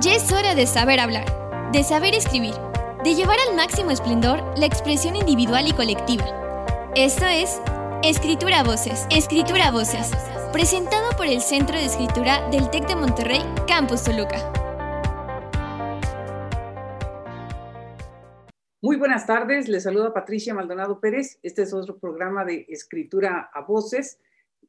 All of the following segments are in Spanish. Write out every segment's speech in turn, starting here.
Ya es hora de saber hablar, de saber escribir, de llevar al máximo esplendor la expresión individual y colectiva. Esto es Escritura Voces, Escritura Voces, presentado por el Centro de Escritura del TEC de Monterrey, Campus Toluca. Muy buenas tardes, les saluda Patricia Maldonado Pérez. Este es otro programa de Escritura a Voces.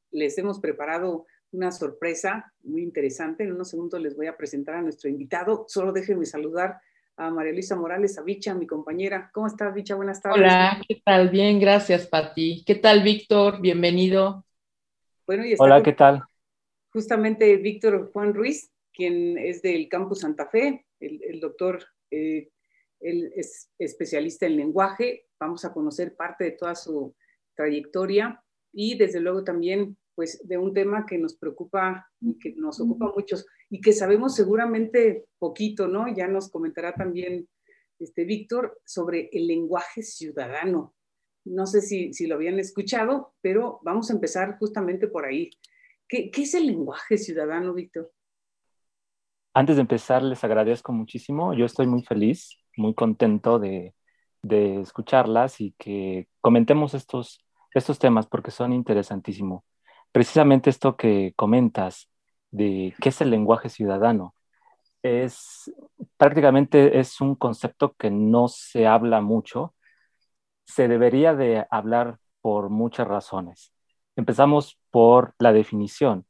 Les hemos preparado una sorpresa muy interesante. En unos segundos les voy a presentar a nuestro invitado. Solo déjenme saludar a María Luisa Morales, a Bicha, mi compañera. ¿Cómo estás, Bicha? Buenas tardes. Hola, ¿qué tal? Bien, gracias, Pati. ¿Qué tal, Víctor? Bienvenido. Bueno, y Hola, ¿qué tal? Justamente Víctor Juan Ruiz, quien es del Campus Santa Fe, el, doctor, eh, él es especialista en lenguaje. Vamos a conocer parte de toda su trayectoria y desde luego también pues de un tema que nos preocupa y que nos ocupa muchos y que sabemos seguramente poquito, ¿no? Ya nos comentará también este Víctor sobre el lenguaje ciudadano. No sé si, si, lo habían escuchado, pero vamos a empezar justamente por ahí. ¿Qué, qué es el lenguaje ciudadano, Víctor? Antes de empezar, les agradezco muchísimo. Yo estoy muy feliz, muy contento de, de escucharlas y que comentemos estos, estos temas porque son interesantísimos precisamente esto que comentas de qué es el lenguaje ciudadano. Es prácticamente es un concepto que no se habla mucho. Se debería de hablar por muchas razones. Empezamos por la definición.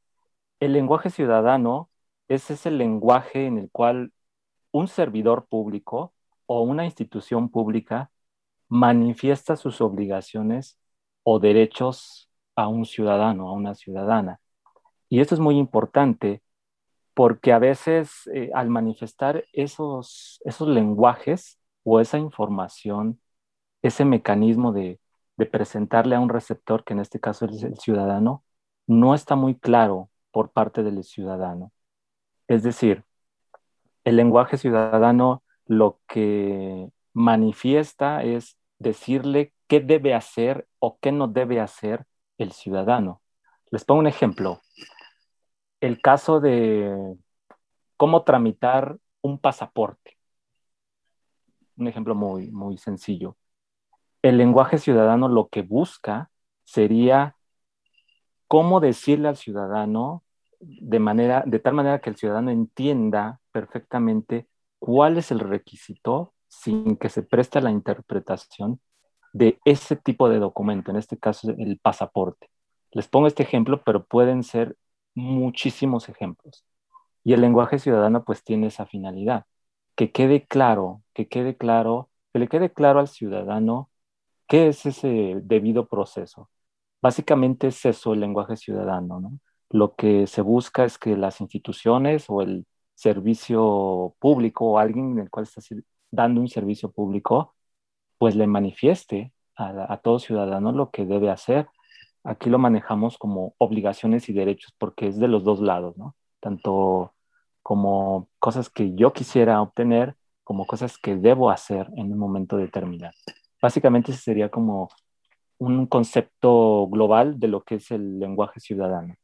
El lenguaje ciudadano es ese lenguaje en el cual un servidor público o una institución pública manifiesta sus obligaciones o derechos a un ciudadano, a una ciudadana. Y esto es muy importante porque a veces eh, al manifestar esos, esos lenguajes o esa información, ese mecanismo de, de presentarle a un receptor, que en este caso es el ciudadano, no está muy claro por parte del ciudadano. Es decir, el lenguaje ciudadano lo que manifiesta es decirle qué debe hacer o qué no debe hacer el ciudadano. Les pongo un ejemplo. El caso de cómo tramitar un pasaporte. Un ejemplo muy, muy sencillo. El lenguaje ciudadano lo que busca sería cómo decirle al ciudadano de, manera, de tal manera que el ciudadano entienda perfectamente cuál es el requisito sin que se preste la interpretación de ese tipo de documento, en este caso el pasaporte. Les pongo este ejemplo, pero pueden ser muchísimos ejemplos. Y el lenguaje ciudadano pues tiene esa finalidad, que quede claro, que quede claro, que le quede claro al ciudadano qué es ese debido proceso. Básicamente es eso el lenguaje ciudadano, ¿no? Lo que se busca es que las instituciones o el servicio público o alguien en el cual está dando un servicio público pues le manifieste a, todo ciudadano lo que debe hacer. Aquí lo manejamos como obligaciones y derechos porque es de los dos lados, ¿no? Tanto como cosas que yo quisiera obtener como cosas que debo hacer en un momento determinado. Básicamente ese sería como un concepto global de lo que es el lenguaje ciudadano.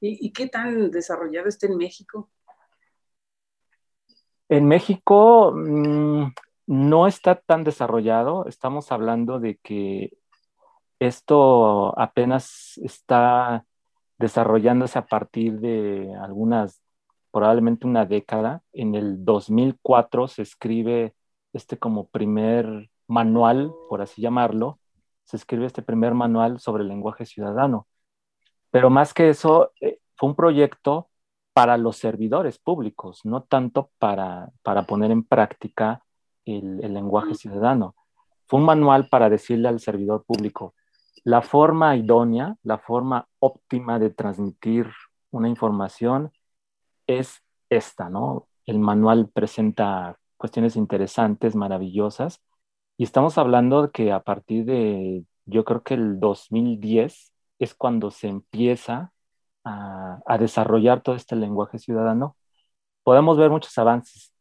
¿Y, qué tan desarrollado está en México? En México, mm, no está tan desarrollado. Estamos hablando de que esto apenas está desarrollándose a partir de algunas, probablemente una década. En el 2004 se escribe este como primer manual, por así llamarlo, se escribe este primer manual sobre el lenguaje ciudadano. Pero más que eso, eh, fue un proyecto para los servidores públicos, no tanto para, para poner en práctica el, lenguaje ciudadano. Fue un manual para decirle al servidor público, la forma idónea, la forma óptima de transmitir una información es esta, ¿no? El manual presenta cuestiones interesantes, maravillosas, y estamos hablando que a partir de, yo creo que el 2010 es cuando se empieza a, a desarrollar todo este lenguaje ciudadano. Podemos ver muchos avances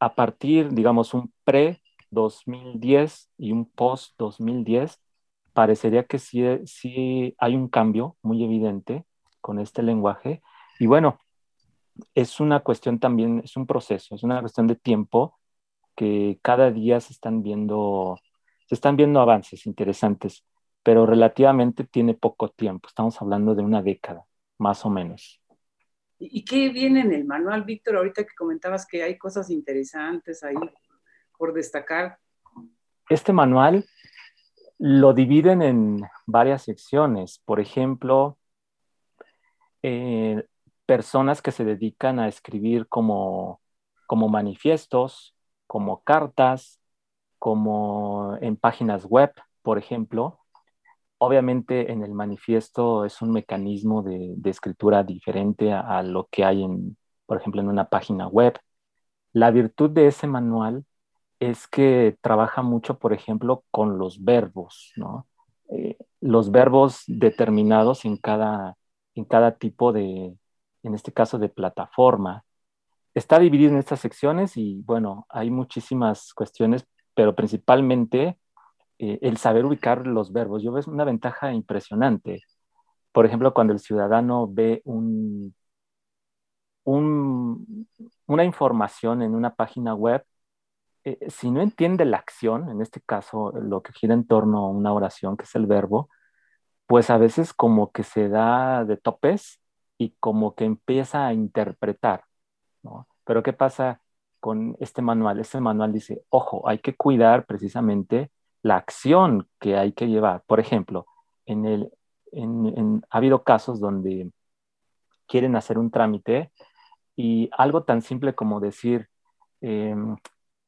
a partir, digamos, un pre-2010 y un post-2010, parecería que sí, hay un cambio muy evidente con este lenguaje. Y bueno, es una cuestión también, es un proceso, es una cuestión de tiempo que cada día se están viendo, se están viendo avances interesantes, pero relativamente tiene poco tiempo, estamos hablando de una década, más o menos. ¿Y qué viene en el manual, Víctor? Ahorita que comentabas que hay cosas interesantes ahí por destacar. Este manual lo dividen en varias secciones. Por ejemplo, eh, personas que se dedican a escribir como, como manifiestos, como cartas, como en páginas web, por ejemplo. Obviamente en el manifiesto es un mecanismo de, escritura diferente a, lo que hay en, por ejemplo, en una página web. La virtud de ese manual es que trabaja mucho, por ejemplo, con los verbos, ¿no? Eh, los verbos determinados en cada, en cada tipo de, en este caso, de plataforma. Está dividido en estas secciones y, bueno, hay muchísimas cuestiones, pero principalmente eh, el saber ubicar los verbos. Yo veo una ventaja impresionante. Por ejemplo, cuando el ciudadano ve un, una información en una página web, eh, si no entiende la acción, en este caso lo que gira en torno a una oración, que es el verbo, pues a veces como que se da de topes y como que empieza a interpretar, ¿no? Pero ¿qué pasa con este manual? Este manual dice, ojo, hay que cuidar precisamente la acción que hay que llevar. Por ejemplo, en el, ha habido casos donde quieren hacer un trámite y algo tan simple como decir, em,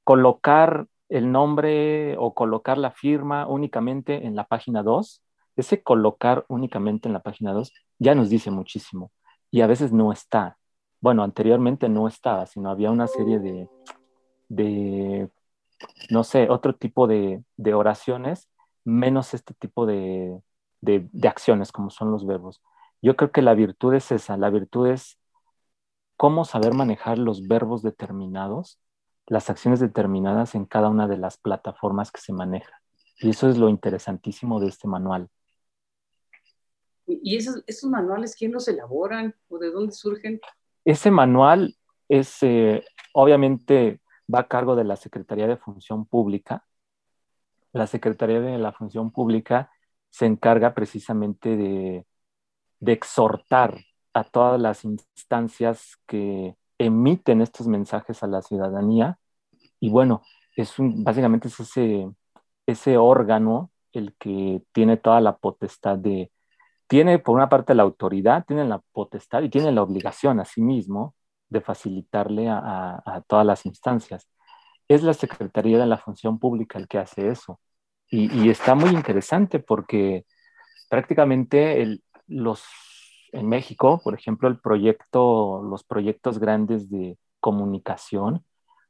colocar el nombre o colocar la firma únicamente en la página 2, ese colocar únicamente en la página 2 ya nos dice muchísimo y a veces no está. Bueno, anteriormente no estaba, sino había una serie de, de no sé, otro tipo de, de oraciones, menos este tipo de, de, de acciones como son los verbos. Yo creo que la virtud es esa, la virtud es cómo saber manejar los verbos determinados las acciones determinadas en cada una de las plataformas que se maneja. Y eso es lo interesantísimo de este manual. ¿Y esos, esos manuales quién los elaboran o de dónde surgen? Ese manual es, eh, obviamente, va a cargo de la Secretaría de Función Pública. La Secretaría de la Función Pública se encarga precisamente de, exhortar a todas las instancias que emiten estos mensajes a la ciudadanía. Y bueno, es un, básicamente es ese, ese órgano el que tiene toda la potestad de, tiene por una parte la autoridad, tiene la potestad y tiene la obligación a sí mismo de facilitarle a, todas las instancias. Es la Secretaría de la Función Pública el que hace eso. Y, está muy interesante porque prácticamente el, los en México, por ejemplo, el proyecto, los proyectos grandes de comunicación,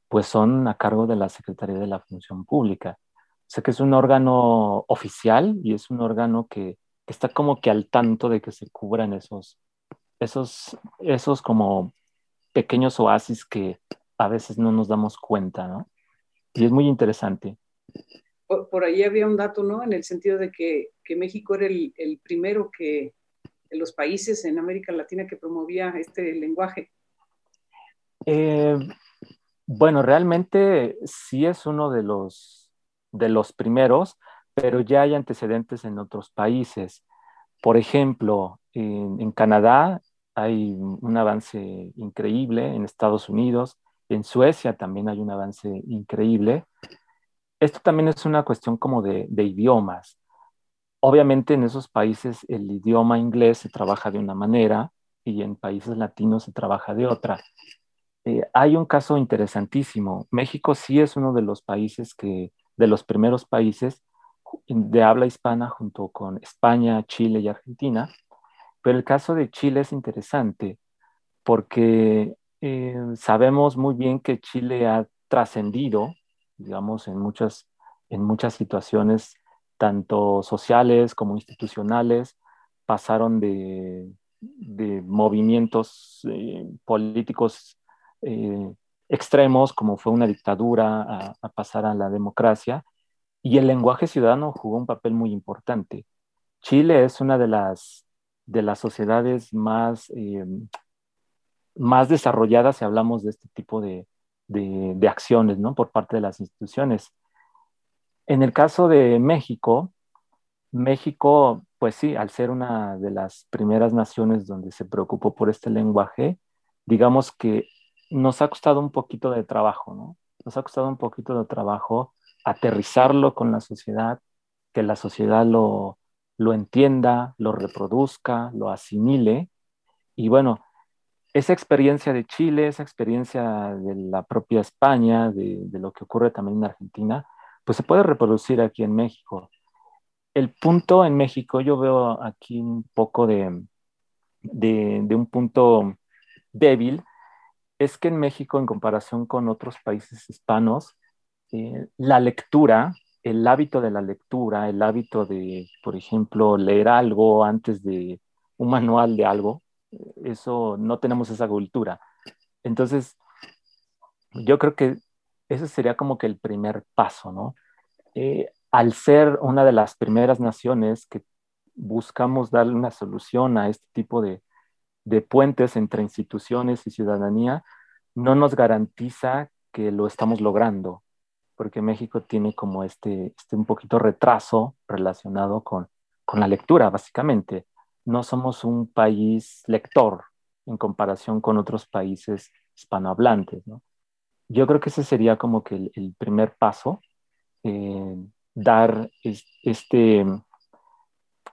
pues son a cargo de la Secretaría de la Función Pública. O sea que es un órgano oficial y es un órgano que, está como que al tanto de que se cubran esos, esos, esos como pequeños oasis que a veces no nos damos cuenta, ¿no? Y es muy interesante. Por, ahí había un dato, ¿no? En el sentido de que, México era el, el primero que, de los países en América Latina que promovía este lenguaje? Eh, bueno, realmente sí es uno de los, de los primeros, pero ya hay antecedentes en otros países. Por ejemplo, en, Canadá hay un avance increíble, en Estados Unidos, en Suecia también hay un avance increíble. Esto también es una cuestión como de, idiomas. Obviamente en esos países el idioma inglés se trabaja de una manera y en países latinos se trabaja de otra. Eh, hay un caso interesantísimo. México sí es uno de los países que, de los primeros países de habla hispana junto con España, Chile y Argentina. Pero el caso de Chile es interesante porque eh, sabemos muy bien que Chile ha trascendido, digamos, en muchas, en muchas situaciones tanto sociales como institucionales, pasaron de, movimientos eh, políticos eh, extremos, como fue una dictadura, a, pasar a la democracia, y el lenguaje ciudadano jugó un papel muy importante. Chile es una de las, de las sociedades más, eh, más desarrollada si hablamos de este tipo de, de, acciones ¿no? por parte de las instituciones. En el caso de México, México, pues sí, al ser una de las primeras naciones donde se preocupó por este lenguaje, digamos que nos ha costado un poquito de trabajo, ¿no? Nos ha costado un poquito de trabajo aterrizarlo con la sociedad, que la sociedad lo, lo entienda, lo reproduzca, lo asimile. Y bueno, esa experiencia de Chile, esa experiencia de la propia España, de, lo que ocurre también en Argentina, pues se puede reproducir aquí en México. El punto en México, yo veo aquí un poco de, de, un punto débil, es que en México, en comparación con otros países hispanos, eh, la lectura, el hábito de la lectura, el hábito de, por ejemplo, leer algo antes de un manual de algo, eso no tenemos esa cultura. Entonces, yo creo que ese sería como que el primer paso, ¿no? Eh, al ser una de las primeras naciones que buscamos darle una solución a este tipo de, de puentes entre instituciones y ciudadanía, no nos garantiza que lo estamos logrando, porque México tiene como este, este un poquito retraso relacionado con, con la lectura, básicamente no somos un país lector en comparación con otros países hispanohablantes. ¿no? Yo creo que ese sería como que el, primer paso, eh, dar este,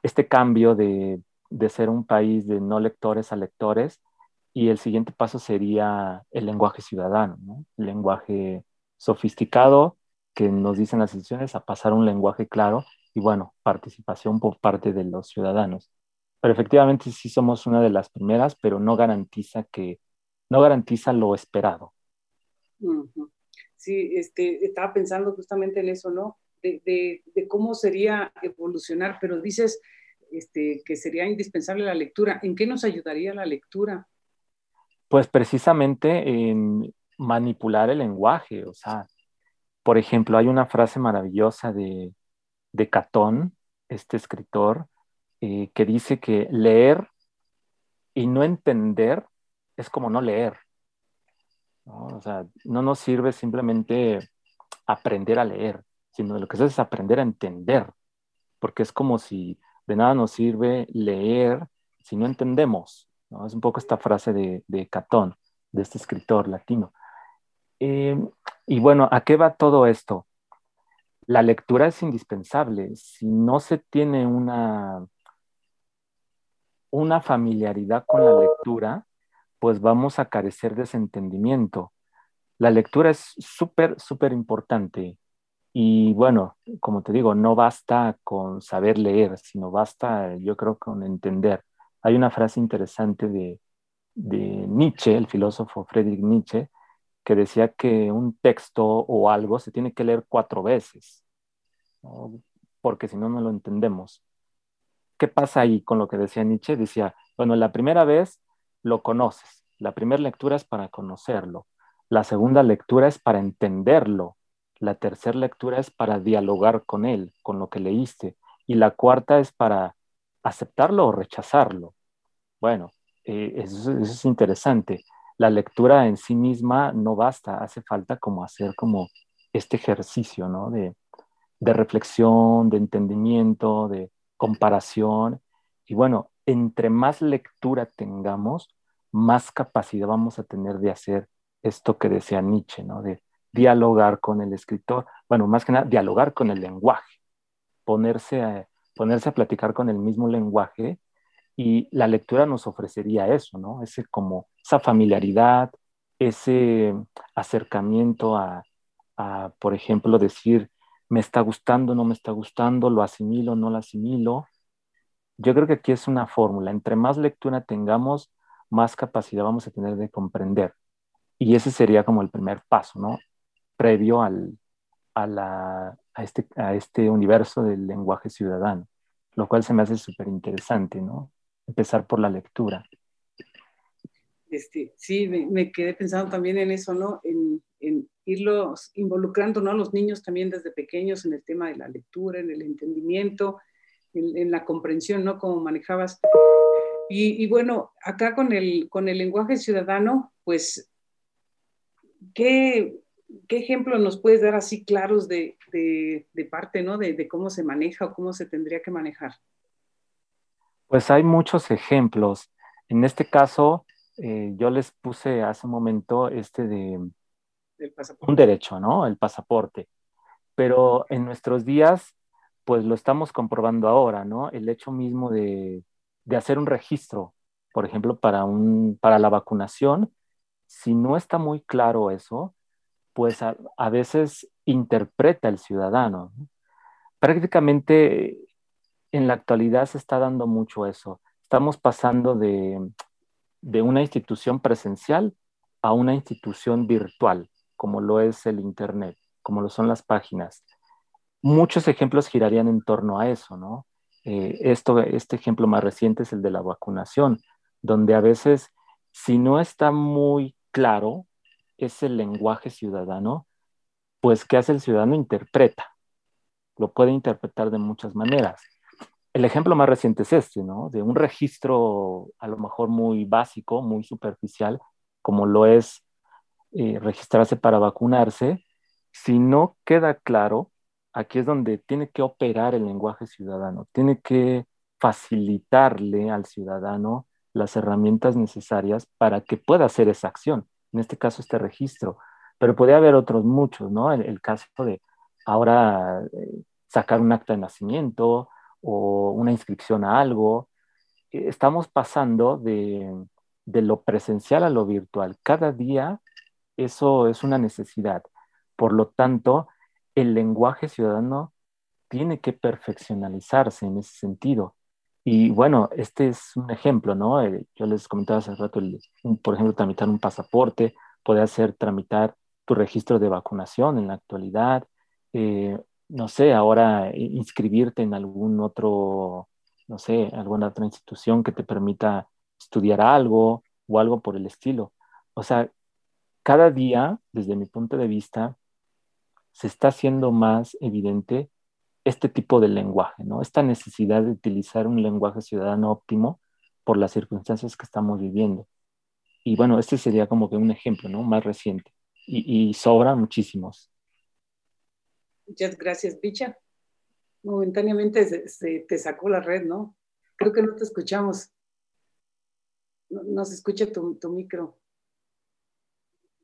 este cambio de, de, ser un país de no lectores a lectores y el siguiente paso sería el lenguaje ciudadano, ¿no? el lenguaje sofisticado que nos dicen las instituciones a pasar un lenguaje claro y bueno, participación por parte de los ciudadanos pero efectivamente sí somos una de las primeras, pero no garantiza que, no garantiza lo esperado. Sí, este, estaba pensando justamente en eso, ¿no? De, cómo sería evolucionar, pero dices este, que sería indispensable la lectura. ¿En qué nos ayudaría la lectura? Pues precisamente en manipular el lenguaje, o sea, por ejemplo, hay una frase maravillosa de, de Catón, este escritor, eh, que dice que leer y no entender es como no leer. ¿no? O sea, no nos sirve simplemente aprender a leer, sino lo que es es aprender a entender, porque es como si de nada nos sirve leer si no entendemos. Es un poco esta frase de, de Catón, de este escritor latino. Eh, y bueno, ¿a qué va todo esto? La lectura es indispensable. Si no se tiene una una familiaridad con la lectura, pues vamos a carecer de ese entendimiento. La lectura es súper, súper importante. Y bueno, como te digo, no basta con saber leer, sino basta, yo creo, con entender. Hay una frase interesante de, Nietzsche, el filósofo Friedrich Nietzsche, que decía que un texto o algo se tiene que leer cuatro veces, porque si no, no lo entendemos. ¿qué pasa ahí con lo que decía Nietzsche? Decía, bueno, la primera vez lo conoces, la primera lectura es para conocerlo, la segunda lectura es para entenderlo, la tercera lectura es para dialogar con él, con lo que leíste, y la cuarta es para aceptarlo o rechazarlo. Bueno, eh, eso, es interesante. La lectura en sí misma no basta, hace falta como hacer como este ejercicio, ¿no? De, de reflexión, de entendimiento, de, comparación. Y bueno, entre más lectura tengamos, más capacidad vamos a tener de hacer esto que decía Nietzsche, ¿no? De dialogar con el escritor, bueno, más que nada, dialogar con el lenguaje, ponerse a, ponerse a platicar con el mismo lenguaje y la lectura nos ofrecería eso, ¿no? Ese como, esa familiaridad, ese acercamiento a, por ejemplo, decir, me está gustando, no me está gustando, lo asimilo, no lo asimilo. Yo creo que aquí es una fórmula. Entre más lectura tengamos, más capacidad vamos a tener de comprender. Y ese sería como el primer paso, ¿no? Previo al, a, la, a, este, a este universo del lenguaje ciudadano, lo cual se me hace súper interesante, ¿no? Empezar por la lectura. Este, sí, me, quedé pensando también en eso, ¿no? En, en irlos involucrando ¿no? los niños también desde pequeños en el tema de la lectura, en el entendimiento, en, la comprensión, ¿no? Como manejabas. Y, bueno, acá con el, con el lenguaje ciudadano, pues, ¿qué, qué ejemplo nos puedes dar así claros de, parte, ¿no? De, cómo se maneja o cómo se tendría que manejar. Pues hay muchos ejemplos. En este caso, eh, yo les puse hace un momento este de un derecho, ¿no? El pasaporte. Pero en nuestros días, pues lo estamos comprobando ahora, ¿no? El hecho mismo de, hacer un registro, por ejemplo, para, un, para la vacunación, si no está muy claro eso, pues a, veces interpreta el ciudadano. Prácticamente en la actualidad se está dando mucho eso. Estamos pasando de, de una institución presencial a una institución virtual, como lo es el Internet, como lo son las páginas. Muchos ejemplos girarían en torno a eso, ¿no? Eh, esto, este ejemplo más reciente es el de la vacunación, donde a veces, si no está muy claro ese lenguaje ciudadano, pues ¿qué hace el ciudadano? Interpreta. Lo puede interpretar de muchas maneras. El ejemplo más reciente es este, ¿no? De un registro a lo mejor muy básico, muy superficial, como lo es eh, registrarse para vacunarse. Si no queda claro, aquí es donde tiene que operar el lenguaje ciudadano, tiene que facilitarle al ciudadano las herramientas necesarias para que pueda hacer esa acción, en este caso este registro, pero puede haber otros muchos, ¿no? El, el caso de ahora eh, sacar un acta de nacimiento o una inscripción a algo, eh, estamos pasando de, de lo presencial a lo virtual. Cada día eso es una necesidad. Por lo tanto, el lenguaje ciudadano tiene que perfeccionalizarse en ese sentido. Y bueno, este es un ejemplo, ¿no? Eh, yo les comentaba hace rato, por ejemplo, tramitar un pasaporte, puede hacer tramitar tu registro de vacunación en la actualidad, eh, no sé, ahora inscribirte en algún otro, no sé, alguna otra institución que te permita estudiar algo o algo por el estilo. O sea, cada día, desde mi punto de vista, se está haciendo más evidente este tipo de lenguaje, ¿no? Esta necesidad de utilizar un lenguaje ciudadano óptimo por las circunstancias que estamos viviendo. Y bueno, este sería como que un ejemplo, ¿no? Más reciente. Y, y sobran muchísimos. Muchas gracias, Picha. Momentáneamente se, te sacó la red, ¿no? Creo que no te escuchamos. No, se escucha tu, tu micro.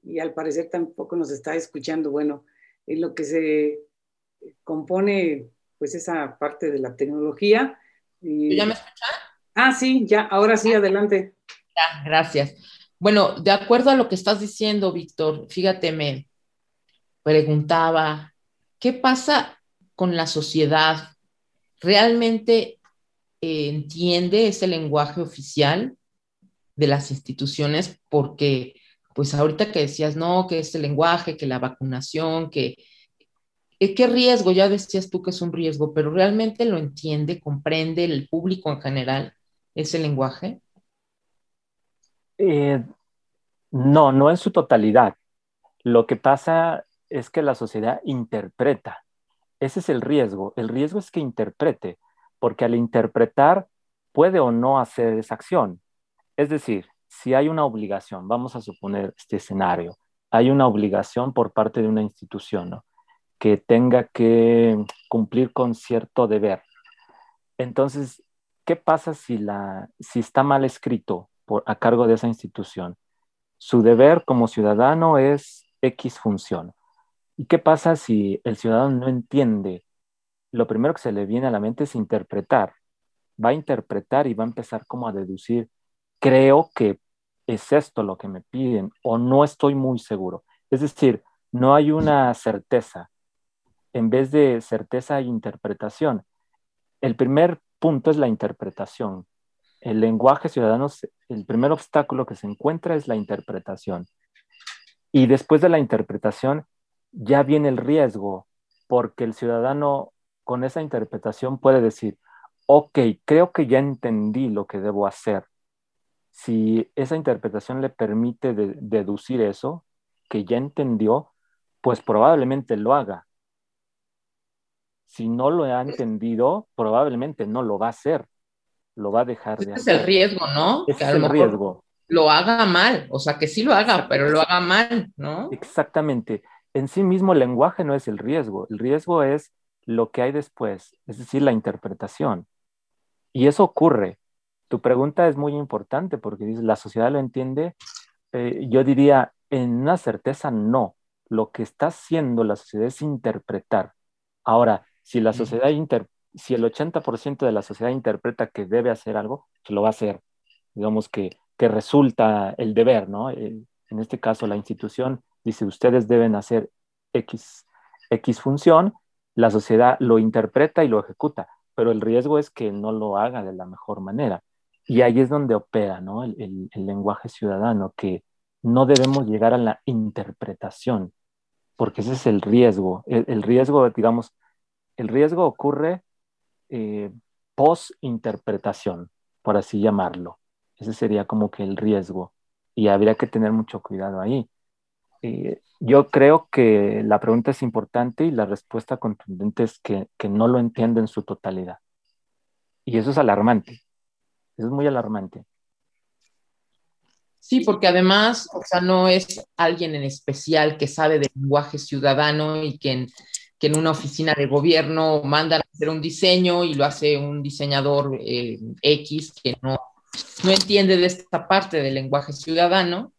Y al parecer tampoco nos está escuchando. Bueno, en lo que se compone pues esa parte de la tecnología. ¿Ya me escuchan? Ah, sí, ya, ahora sí, adelante. Ya, gracias. Bueno, de acuerdo a lo que estás diciendo, Víctor, fíjate, me preguntaba, ¿qué pasa con la sociedad? ¿Realmente eh, entiende ese lenguaje oficial de las instituciones? Porque pues ahorita que decías, no, que este lenguaje, que la vacunación, que eh, qué riesgo, ya decías tú que es un riesgo, pero realmente lo entiende, comprende el público en general ese lenguaje. Eh, no, no en su totalidad. Lo que pasa es que la sociedad interpreta. Ese es el riesgo. El riesgo es que interprete, porque al interpretar puede o no hacer esa acción. Es decir, si hay una obligación, vamos a suponer este escenario, hay una obligación por parte de una institución que tenga que cumplir con cierto deber. Entonces, ¿qué pasa si, la, si está mal escrito por, a cargo de esa institución? Su deber como ciudadano es X función. ¿Y qué pasa si el ciudadano no entiende? Lo primero que se le viene a la mente es interpretar. Va a interpretar y va a empezar como a deducir, creo que es esto lo que me piden o no estoy muy seguro. Es decir, no hay una certeza. En vez de certeza hay interpretación. El primer punto es la interpretación. El lenguaje ciudadano, el primer obstáculo que se encuentra es la interpretación. Y después de la interpretación ya viene el riesgo, porque el ciudadano con esa interpretación puede decir, ok, creo que ya entendí lo que debo hacer si esa interpretación le permite deducir eso, que ya entendió, pues probablemente lo haga. Si no lo ha entendido, probablemente no lo va a hacer. lo va a dejar de hacer. es el riesgo, ¿no? es el riesgo. Lo haga mal, o sea, que sí lo haga, pero lo haga mal, ¿no? Exactamente. En sí mismo el lenguaje no es el riesgo, el riesgo es lo que hay después, es decir, la interpretación. Y eso ocurre. Tu pregunta es muy importante porque dices, la sociedad lo entiende. Eh, yo diría, en una certeza, no. Lo que está haciendo la sociedad es interpretar. Ahora, si la sociedad si el 80% de la sociedad interpreta que debe hacer algo, se lo va a hacer. Digamos que, que resulta el deber, ¿no? en este caso, la institución dice, ustedes deben hacer X, X función, la sociedad lo interpreta y lo ejecuta, pero el riesgo es que no lo haga de la mejor manera. Y ahí es donde opera ¿no? el, lenguaje ciudadano, que no debemos llegar a la interpretación, porque ese es el riesgo. El, riesgo, digamos, el riesgo ocurre eh, post-interpretación, por así llamarlo. Ese sería como que el riesgo. Y habría que tener mucho cuidado ahí. Eh, yo creo que la pregunta es importante y la respuesta contundente es que, que no lo entiende en su totalidad. Y eso es alarmante. Eso es muy alarmante. Sí, porque además, o sea, no es alguien en especial que sabe de lenguaje ciudadano y que en, que en una oficina de gobierno mandan a hacer un diseño y lo hace un diseñador eh, X que no, no entiende de esta parte del lenguaje ciudadano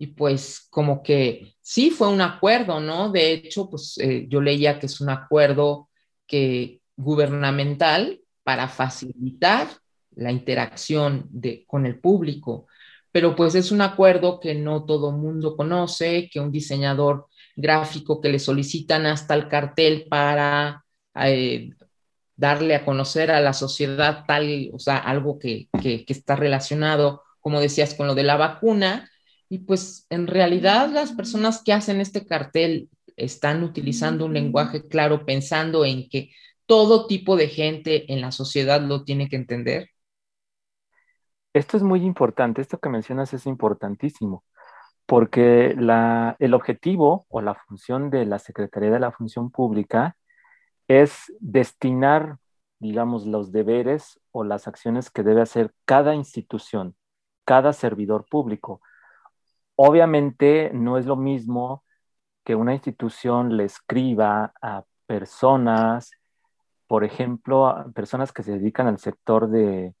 y pues como que sí fue un acuerdo, ¿no? De hecho, pues eh, yo leía que es un acuerdo que gubernamental para facilitar la interacción de, con el público, pero pues es un acuerdo que no todo mundo conoce, que un diseñador gráfico que le solicitan hasta el cartel para eh, darle a conocer a la sociedad tal, o sea, algo que, que está relacionado, como decías, con lo de la vacuna, y pues en realidad las personas que hacen este cartel están utilizando un lenguaje claro pensando en que todo tipo de gente en la sociedad lo tiene que entender. Esto es muy importante, esto que mencionas es importantísimo, porque el objetivo o la función de la Secretaría de la Función Pública es destinar, digamos, los deberes o las acciones que debe hacer cada institución, cada servidor público Obviamente no es lo mismo que una institución le escriba a personas, por ejemplo, a personas que se dedican al sector de,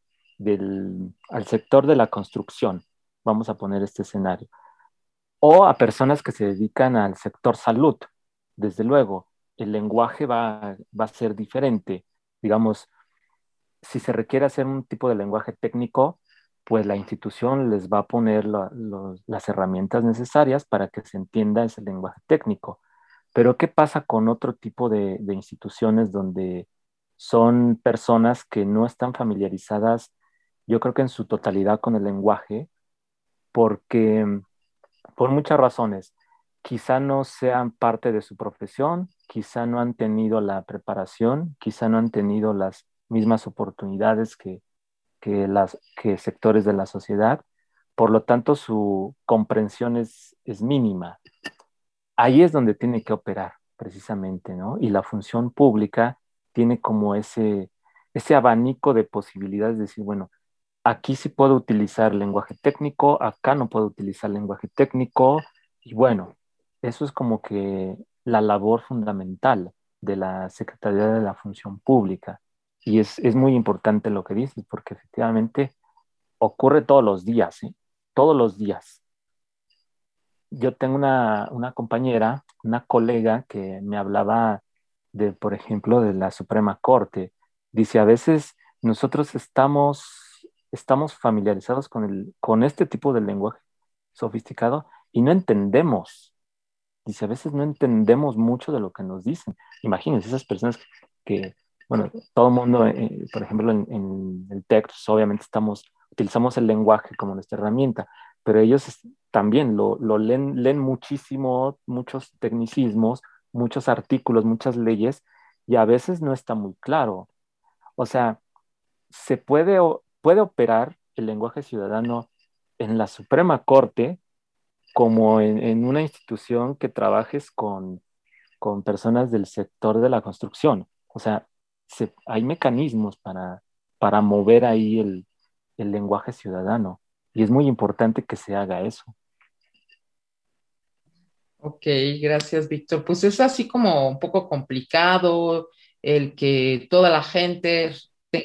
al sector de la construcción, vamos a poner este escenario, o a personas que se dedican al sector salud. Desde luego, el lenguaje va, va a ser diferente. Digamos, si se requiere hacer un tipo de lenguaje técnico, pues la institución les va a poner las herramientas necesarias para que se entienda ese lenguaje técnico. Pero ¿qué pasa con otro tipo de, instituciones donde son personas que no están familiarizadas, yo creo que en su totalidad con el lenguaje, porque por muchas razones, quizá no sean parte de su profesión, quizá no han tenido la preparación, quizá no han tenido las mismas oportunidades que, que, sectores de la sociedad, por lo tanto su comprensión es, es mínima. Ahí es donde tiene que operar precisamente, ¿no? Y la función pública tiene como ese, ese abanico de posibilidades de decir, bueno, aquí sí puedo utilizar lenguaje técnico, acá no puedo utilizar lenguaje técnico, y bueno, eso es como que la labor fundamental de la Secretaría de la Función Pública. Y es, es, muy importante lo que dices, porque efectivamente ocurre todos los días, ¿eh? todos los días. Yo tengo una, una, compañera, una colega que me hablaba de, por ejemplo, de la Suprema Corte. Dice, a veces nosotros estamos, estamos familiarizados con, el, con este tipo de lenguaje sofisticado y no entendemos. Dice, a veces no entendemos mucho de lo que nos dicen. Imagínense esas personas que bueno, todo el mundo, eh, por ejemplo, en, el texto, obviamente estamos, utilizamos el lenguaje como nuestra herramienta, pero ellos también lo, leen, leen muchísimo, muchos tecnicismos, muchos artículos, muchas leyes, y a veces no está muy claro. O sea, se puede, puede operar el lenguaje ciudadano en la Suprema Corte como en, en una institución que trabajes con, con personas del sector de la construcción. O sea, hay mecanismos para, para mover ahí el, el lenguaje ciudadano. Y es muy importante que se haga eso. Ok, gracias, Víctor. Pues es así como un poco complicado el que toda la gente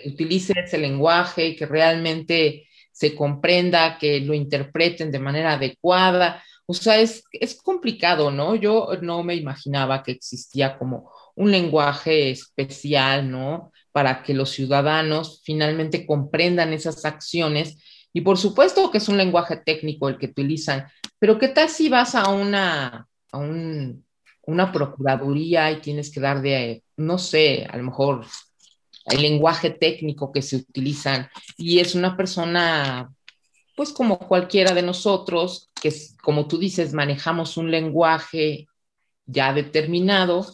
utilice ese lenguaje y que realmente se comprenda, que lo interpreten de manera adecuada. O sea, es, es complicado, ¿no? Yo no me imaginaba que existía como un lenguaje especial, ¿no? Para que los ciudadanos finalmente comprendan esas acciones. Y por supuesto que es un lenguaje técnico el que utilizan, pero ¿qué tal si vas a una, a una procuraduría y tienes que dar de, no sé, a lo mejor el lenguaje técnico que se utilizan y es una persona, pues como cualquiera de nosotros, que como tú dices, manejamos un lenguaje ya determinado,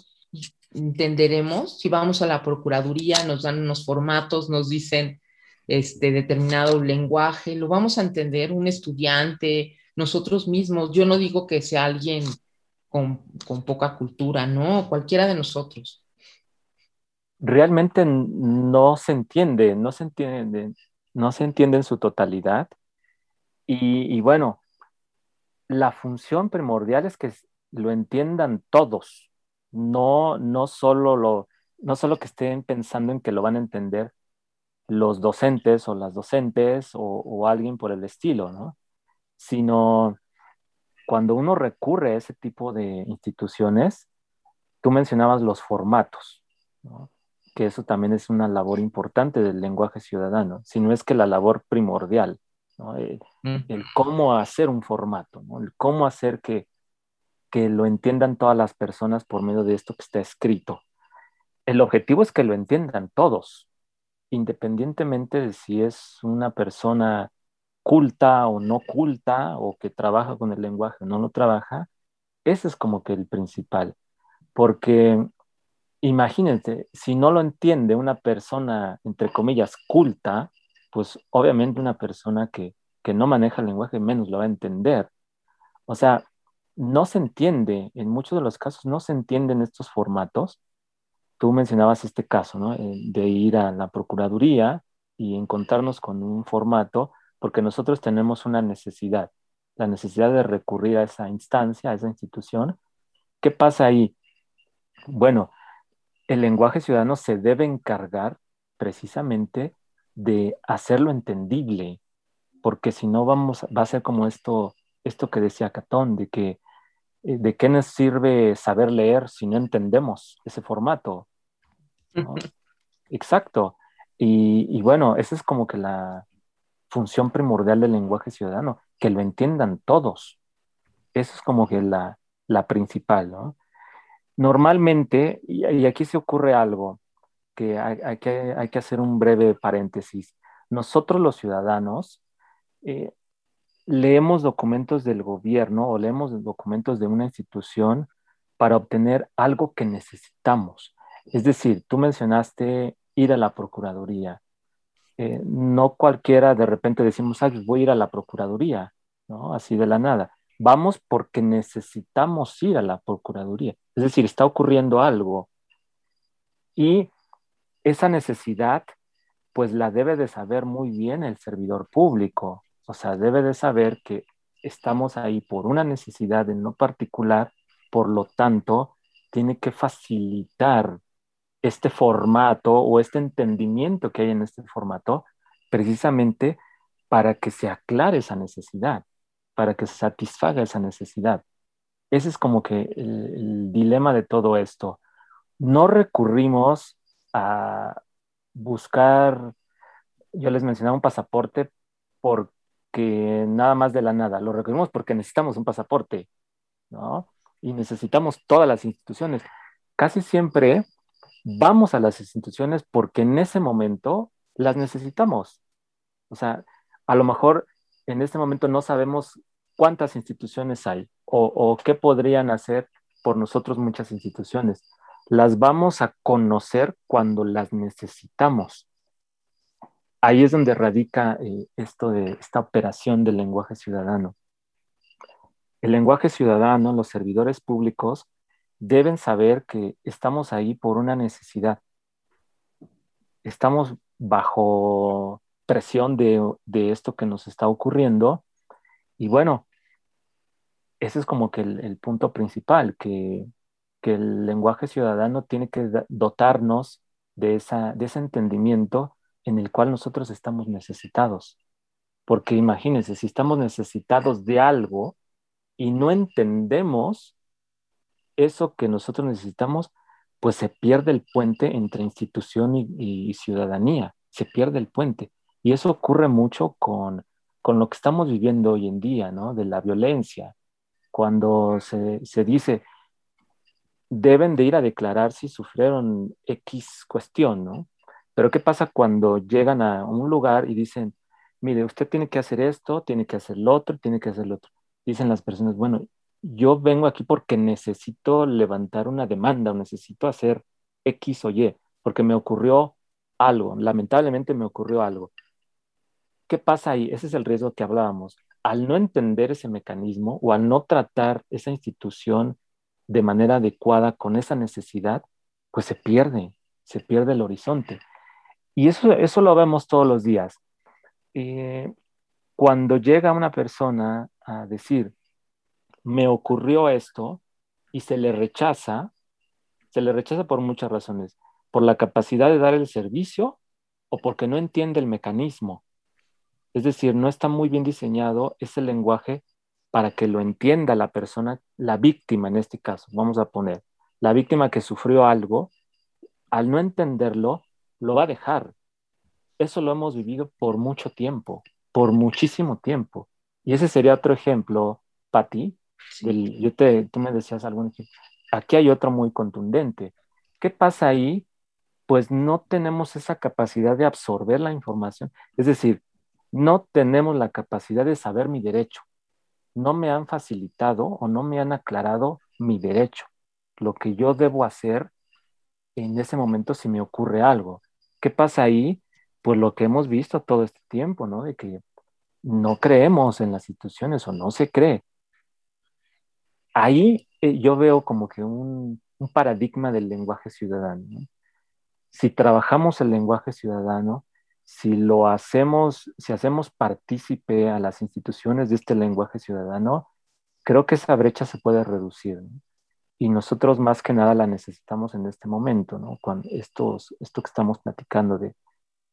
entenderemos, si vamos a la Procuraduría, nos dan unos formatos, nos dicen este determinado lenguaje, lo vamos a entender un estudiante, nosotros mismos. Yo no digo que sea alguien con, con poca cultura, no, cualquiera de nosotros. Realmente no se entiende, no se entiende, no se entiende en su totalidad. Y, y bueno, la función primordial es que lo entiendan todos, no, no, solo lo, no solo que estén pensando en que lo van a entender los docentes o las docentes o, o alguien por el estilo, ¿no? Sino cuando uno recurre a ese tipo de instituciones, tú mencionabas los formatos, ¿no? que eso también es una labor importante del lenguaje ciudadano, si no es que la labor primordial, ¿no? el, el, cómo hacer un formato, ¿no? el cómo hacer que, que lo entiendan todas las personas por medio de esto que está escrito. El objetivo es que lo entiendan todos, independientemente de si es una persona culta o no culta, o que trabaja con el lenguaje o no lo trabaja, ese es como que el principal. Porque imagínense, si no lo entiende una persona, entre comillas, culta, pues obviamente una persona que, que no maneja el lenguaje menos lo va a entender. O sea, no se entiende, en muchos de los casos no se entienden estos formatos. Tú mencionabas este caso, ¿no? Eh, de ir a la Procuraduría y encontrarnos con un formato, porque nosotros tenemos una necesidad, la necesidad de recurrir a esa instancia, a esa institución. ¿Qué pasa ahí? Bueno, el lenguaje ciudadano se debe encargar precisamente de hacerlo entendible, porque si no vamos, va a ser como esto, esto que decía Catón, de que eh, de qué nos sirve saber leer si no entendemos ese formato. ¿no? Exacto. Y, y, bueno, esa es como que la función primordial del lenguaje ciudadano, que lo entiendan todos. Eso es como que la, la principal, ¿no? Normalmente, y, y, aquí se ocurre algo, que hay, hay, que hay que hacer un breve paréntesis. Nosotros los ciudadanos eh, leemos documentos del gobierno o leemos documentos de una institución para obtener algo que necesitamos. Es decir, tú mencionaste ir a la Procuraduría. Eh, no cualquiera de repente decimos, ah, voy a ir a la Procuraduría, ¿no? Así de la nada. Vamos porque necesitamos ir a la Procuraduría. Es decir, está ocurriendo algo. Y esa necesidad, pues la debe de saber muy bien el servidor público. O sea, debe de saber que estamos ahí por una necesidad en lo particular, por lo tanto, tiene que facilitar este formato o este entendimiento que hay en este formato precisamente para que se aclare esa necesidad, para que se satisfaga esa necesidad. Ese es como que el, el dilema de todo esto. No recurrimos a buscar, yo les mencionaba un pasaporte por que nada más de la nada, lo requerimos porque necesitamos un pasaporte, ¿no? Y necesitamos todas las instituciones. Casi siempre vamos a las instituciones porque en ese momento las necesitamos. O sea, a lo mejor en este momento no sabemos cuántas instituciones hay o, o qué podrían hacer por nosotros muchas instituciones. Las vamos a conocer cuando las necesitamos ahí es donde radica eh, esto de esta operación del lenguaje ciudadano. El lenguaje ciudadano, los servidores públicos deben saber que estamos ahí por una necesidad. Estamos bajo presión de, de, esto que nos está ocurriendo. Y bueno, ese es como que el, el punto principal, que, que, el lenguaje ciudadano tiene que dotarnos de, esa, de ese entendimiento en el cual nosotros estamos necesitados. Porque imagínense, si estamos necesitados de algo y no entendemos eso que nosotros necesitamos, pues se pierde el puente entre institución y, ciudadanía, se pierde el puente. Y eso ocurre mucho con, con, lo que estamos viviendo hoy en día, ¿no? De la violencia. Cuando se, se dice, deben de ir a declarar si sufrieron X cuestión, ¿no? Pero ¿qué pasa cuando llegan a un lugar y dicen, mire, usted tiene que hacer esto, tiene que hacer lo otro, tiene que hacer lo otro? Dicen las personas, bueno, yo vengo aquí porque necesito levantar una demanda o necesito hacer X o Y, porque me ocurrió algo, lamentablemente me ocurrió algo. ¿Qué pasa ahí? Ese es el riesgo que hablábamos. Al no entender ese mecanismo o al no tratar esa institución de manera adecuada con esa necesidad, pues se pierde, se pierde el horizonte. Y eso, eso lo vemos todos los días. Eh, cuando llega una persona a decir, me ocurrió esto y se le rechaza, se le rechaza por muchas razones, por la capacidad de dar el servicio o porque no entiende el mecanismo. Es decir, no está muy bien diseñado ese lenguaje para que lo entienda la persona, la víctima en este caso, vamos a poner, la víctima que sufrió algo, al no entenderlo, lo va a dejar. Eso lo hemos vivido por mucho tiempo, por muchísimo tiempo. Y ese sería otro ejemplo, Patti, yo te, tú me decías algo, aquí hay otro muy contundente. ¿Qué pasa ahí? Pues no tenemos esa capacidad de absorber la información. Es decir, no tenemos la capacidad de saber mi derecho. No me han facilitado o no me han aclarado mi derecho. Lo que yo debo hacer en ese momento si me ocurre algo. ¿Qué pasa ahí? Pues lo que hemos visto todo este tiempo, ¿no? De que no creemos en las instituciones o no se cree ahí eh, yo veo como que un, paradigma del lenguaje ciudadano. Si trabajamos el lenguaje ciudadano, si lo hacemos, si hacemos partícipe a las instituciones de este lenguaje ciudadano, creo que esa brecha se puede reducir. Y nosotros más que nada la necesitamos en este momento, ¿no? Con estos, esto que estamos platicando de,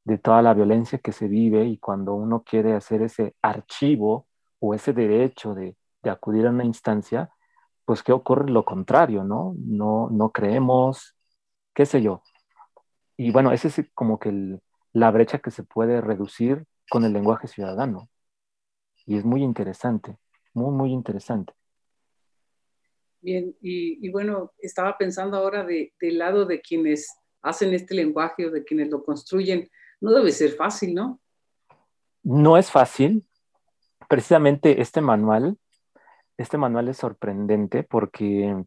de toda la violencia que se vive y cuando uno quiere hacer ese archivo o ese derecho de, de acudir a una instancia, pues ¿qué ocurre? Lo contrario, ¿no? No, no creemos, qué sé yo. Y bueno, esa es como que la brecha que se puede reducir con el lenguaje ciudadano. Y es muy interesante, muy, muy interesante. Bien, y, bueno, estaba pensando ahora de, del lado de quienes hacen este lenguaje o de quienes lo construyen. No debe ser fácil, ¿no? No es fácil. Precisamente este manual este manual es sorprendente porque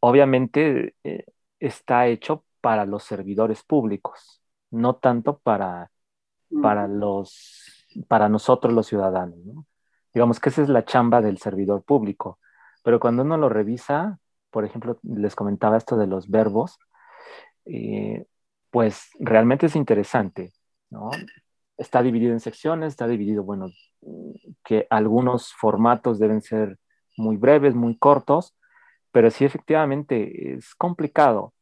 obviamente eh, está hecho para los servidores públicos, no tanto para, para, los, para nosotros los ciudadanos. Digamos que esa es la chamba del servidor público, pero cuando uno lo revisa, por ejemplo, les comentaba esto de los verbos, eh, pues realmente es interesante, ¿no? Está dividido en secciones, está dividido, bueno, que algunos formatos deben ser muy breves, muy cortos, pero sí efectivamente es complicado.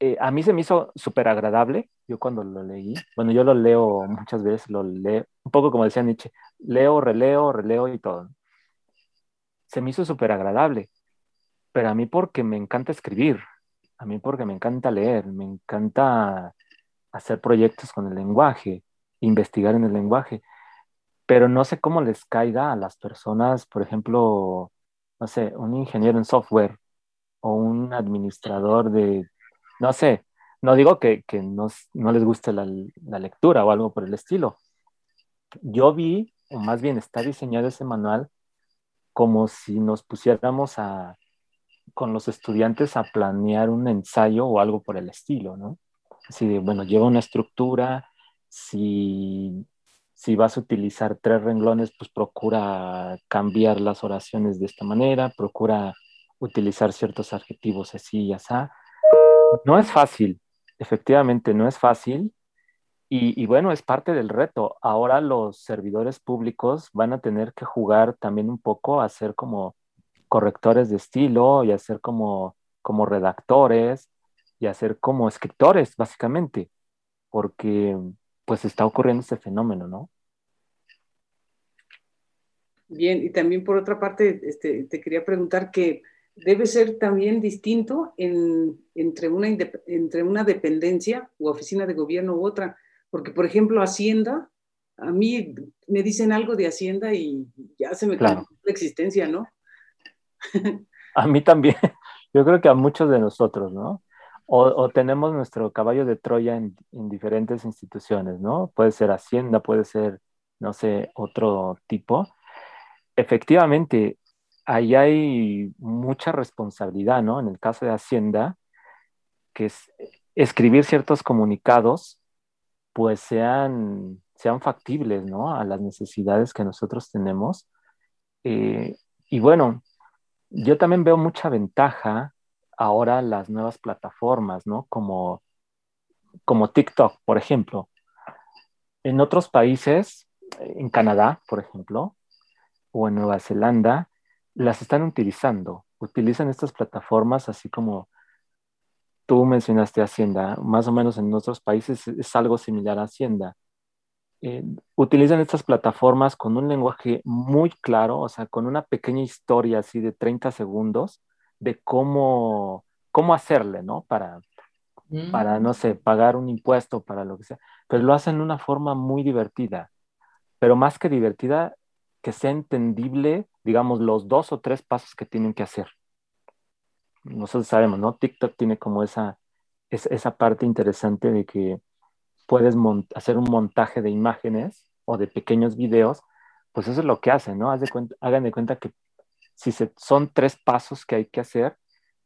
Eh, a mí se me hizo súper agradable, yo cuando lo leí, bueno, yo lo leo muchas veces, lo leo, un poco como decía Nietzsche, leo, releo, releo y todo. Se me hizo súper agradable, pero a mí porque me encanta escribir, a mí porque me encanta leer, me encanta hacer proyectos con el lenguaje, investigar en el lenguaje pero no sé cómo les caiga a las personas, por ejemplo, no sé, un ingeniero en software o un administrador de, no sé, no digo que, no, les guste la, lectura o algo por el estilo. Yo vi, o más bien está diseñado ese manual como si nos pusiéramos a, con los estudiantes a planear un ensayo o algo por el estilo, ¿no? Así bueno, lleva una estructura, si si vas a utilizar tres renglones, pues procura cambiar las oraciones de esta manera, procura utilizar ciertos adjetivos así y así. No es fácil, efectivamente no es fácil, Y, bueno, es parte del reto. Ahora los servidores públicos van a tener que jugar también un poco a ser como correctores de estilo y a ser como, como redactores y a ser como escritores, básicamente, porque pues está ocurriendo este fenómeno, ¿no? Bien, y también por otra parte, este, te quería preguntar que debe ser también distinto entre, una, entre una dependencia u oficina de gobierno u otra porque, por ejemplo, Hacienda, a mí me dicen algo de Hacienda y ya se me claro. la existencia, ¿no? a mí también. Yo creo que a muchos de nosotros, ¿no? O, tenemos nuestro caballo de Troya en, diferentes instituciones, ¿no? Puede ser Hacienda, puede ser, no sé, otro tipo. Efectivamente, ahí hay mucha responsabilidad, ¿no? En el caso de Hacienda, que es escribir ciertos comunicados pues sean, sean factibles, ¿no? A las necesidades que nosotros tenemos. Eh, y bueno, yo también veo mucha ventaja ahora las nuevas plataformas, ¿no? Como, como TikTok, por ejemplo. En otros países, en Canadá, por ejemplo, o en Nueva Zelanda, las están utilizando. Utilizan estas plataformas así como Tú mencionaste Hacienda, más o menos en otros países es algo similar a Hacienda. Eh, utilizan estas plataformas con un lenguaje muy claro, o sea, con una pequeña historia así de 30 segundos de cómo, cómo hacerle, ¿no? Para, para, no sé, pagar un impuesto, para lo que sea. Pero lo hacen de una forma muy divertida. Pero más que divertida, que sea entendible, digamos, los dos o tres pasos que tienen que hacer nosotros sabemos, ¿no? TikTok tiene como esa, esa parte interesante de que puedes hacer un montaje de imágenes o de pequeños videos, pues eso es lo que hacen, ¿no? hagan de cuenta que si son tres pasos que hay que hacer,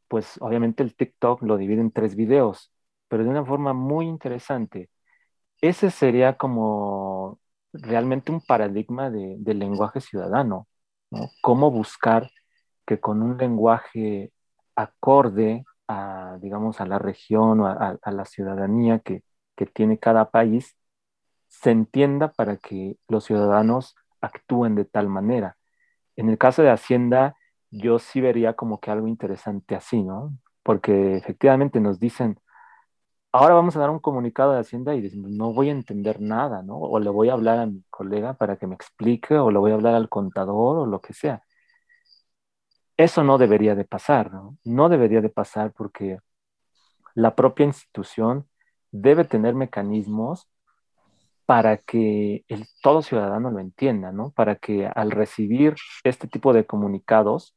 pues obviamente el TikTok lo divide en tres videos, pero de una forma muy interesante. Ese sería como realmente un paradigma de, del lenguaje ciudadano, ¿no? Cómo buscar que con un lenguaje acorde a, digamos, a la región o a, la ciudadanía que, tiene cada país, se entienda para que los ciudadanos actúen de tal manera. En el caso de Hacienda, yo sí vería como que algo interesante así, ¿no? Porque efectivamente nos dicen, ahora vamos a dar un comunicado de Hacienda y no voy a entender nada, ¿no? O le voy a hablar a mi colega para que me explique, o le voy a hablar al contador, o lo que sea. Eso no debería de pasar, ¿no? No debería de pasar porque la propia institución debe tener mecanismos para que el, todo ciudadano lo entienda, ¿no? Para que al recibir este tipo de comunicados,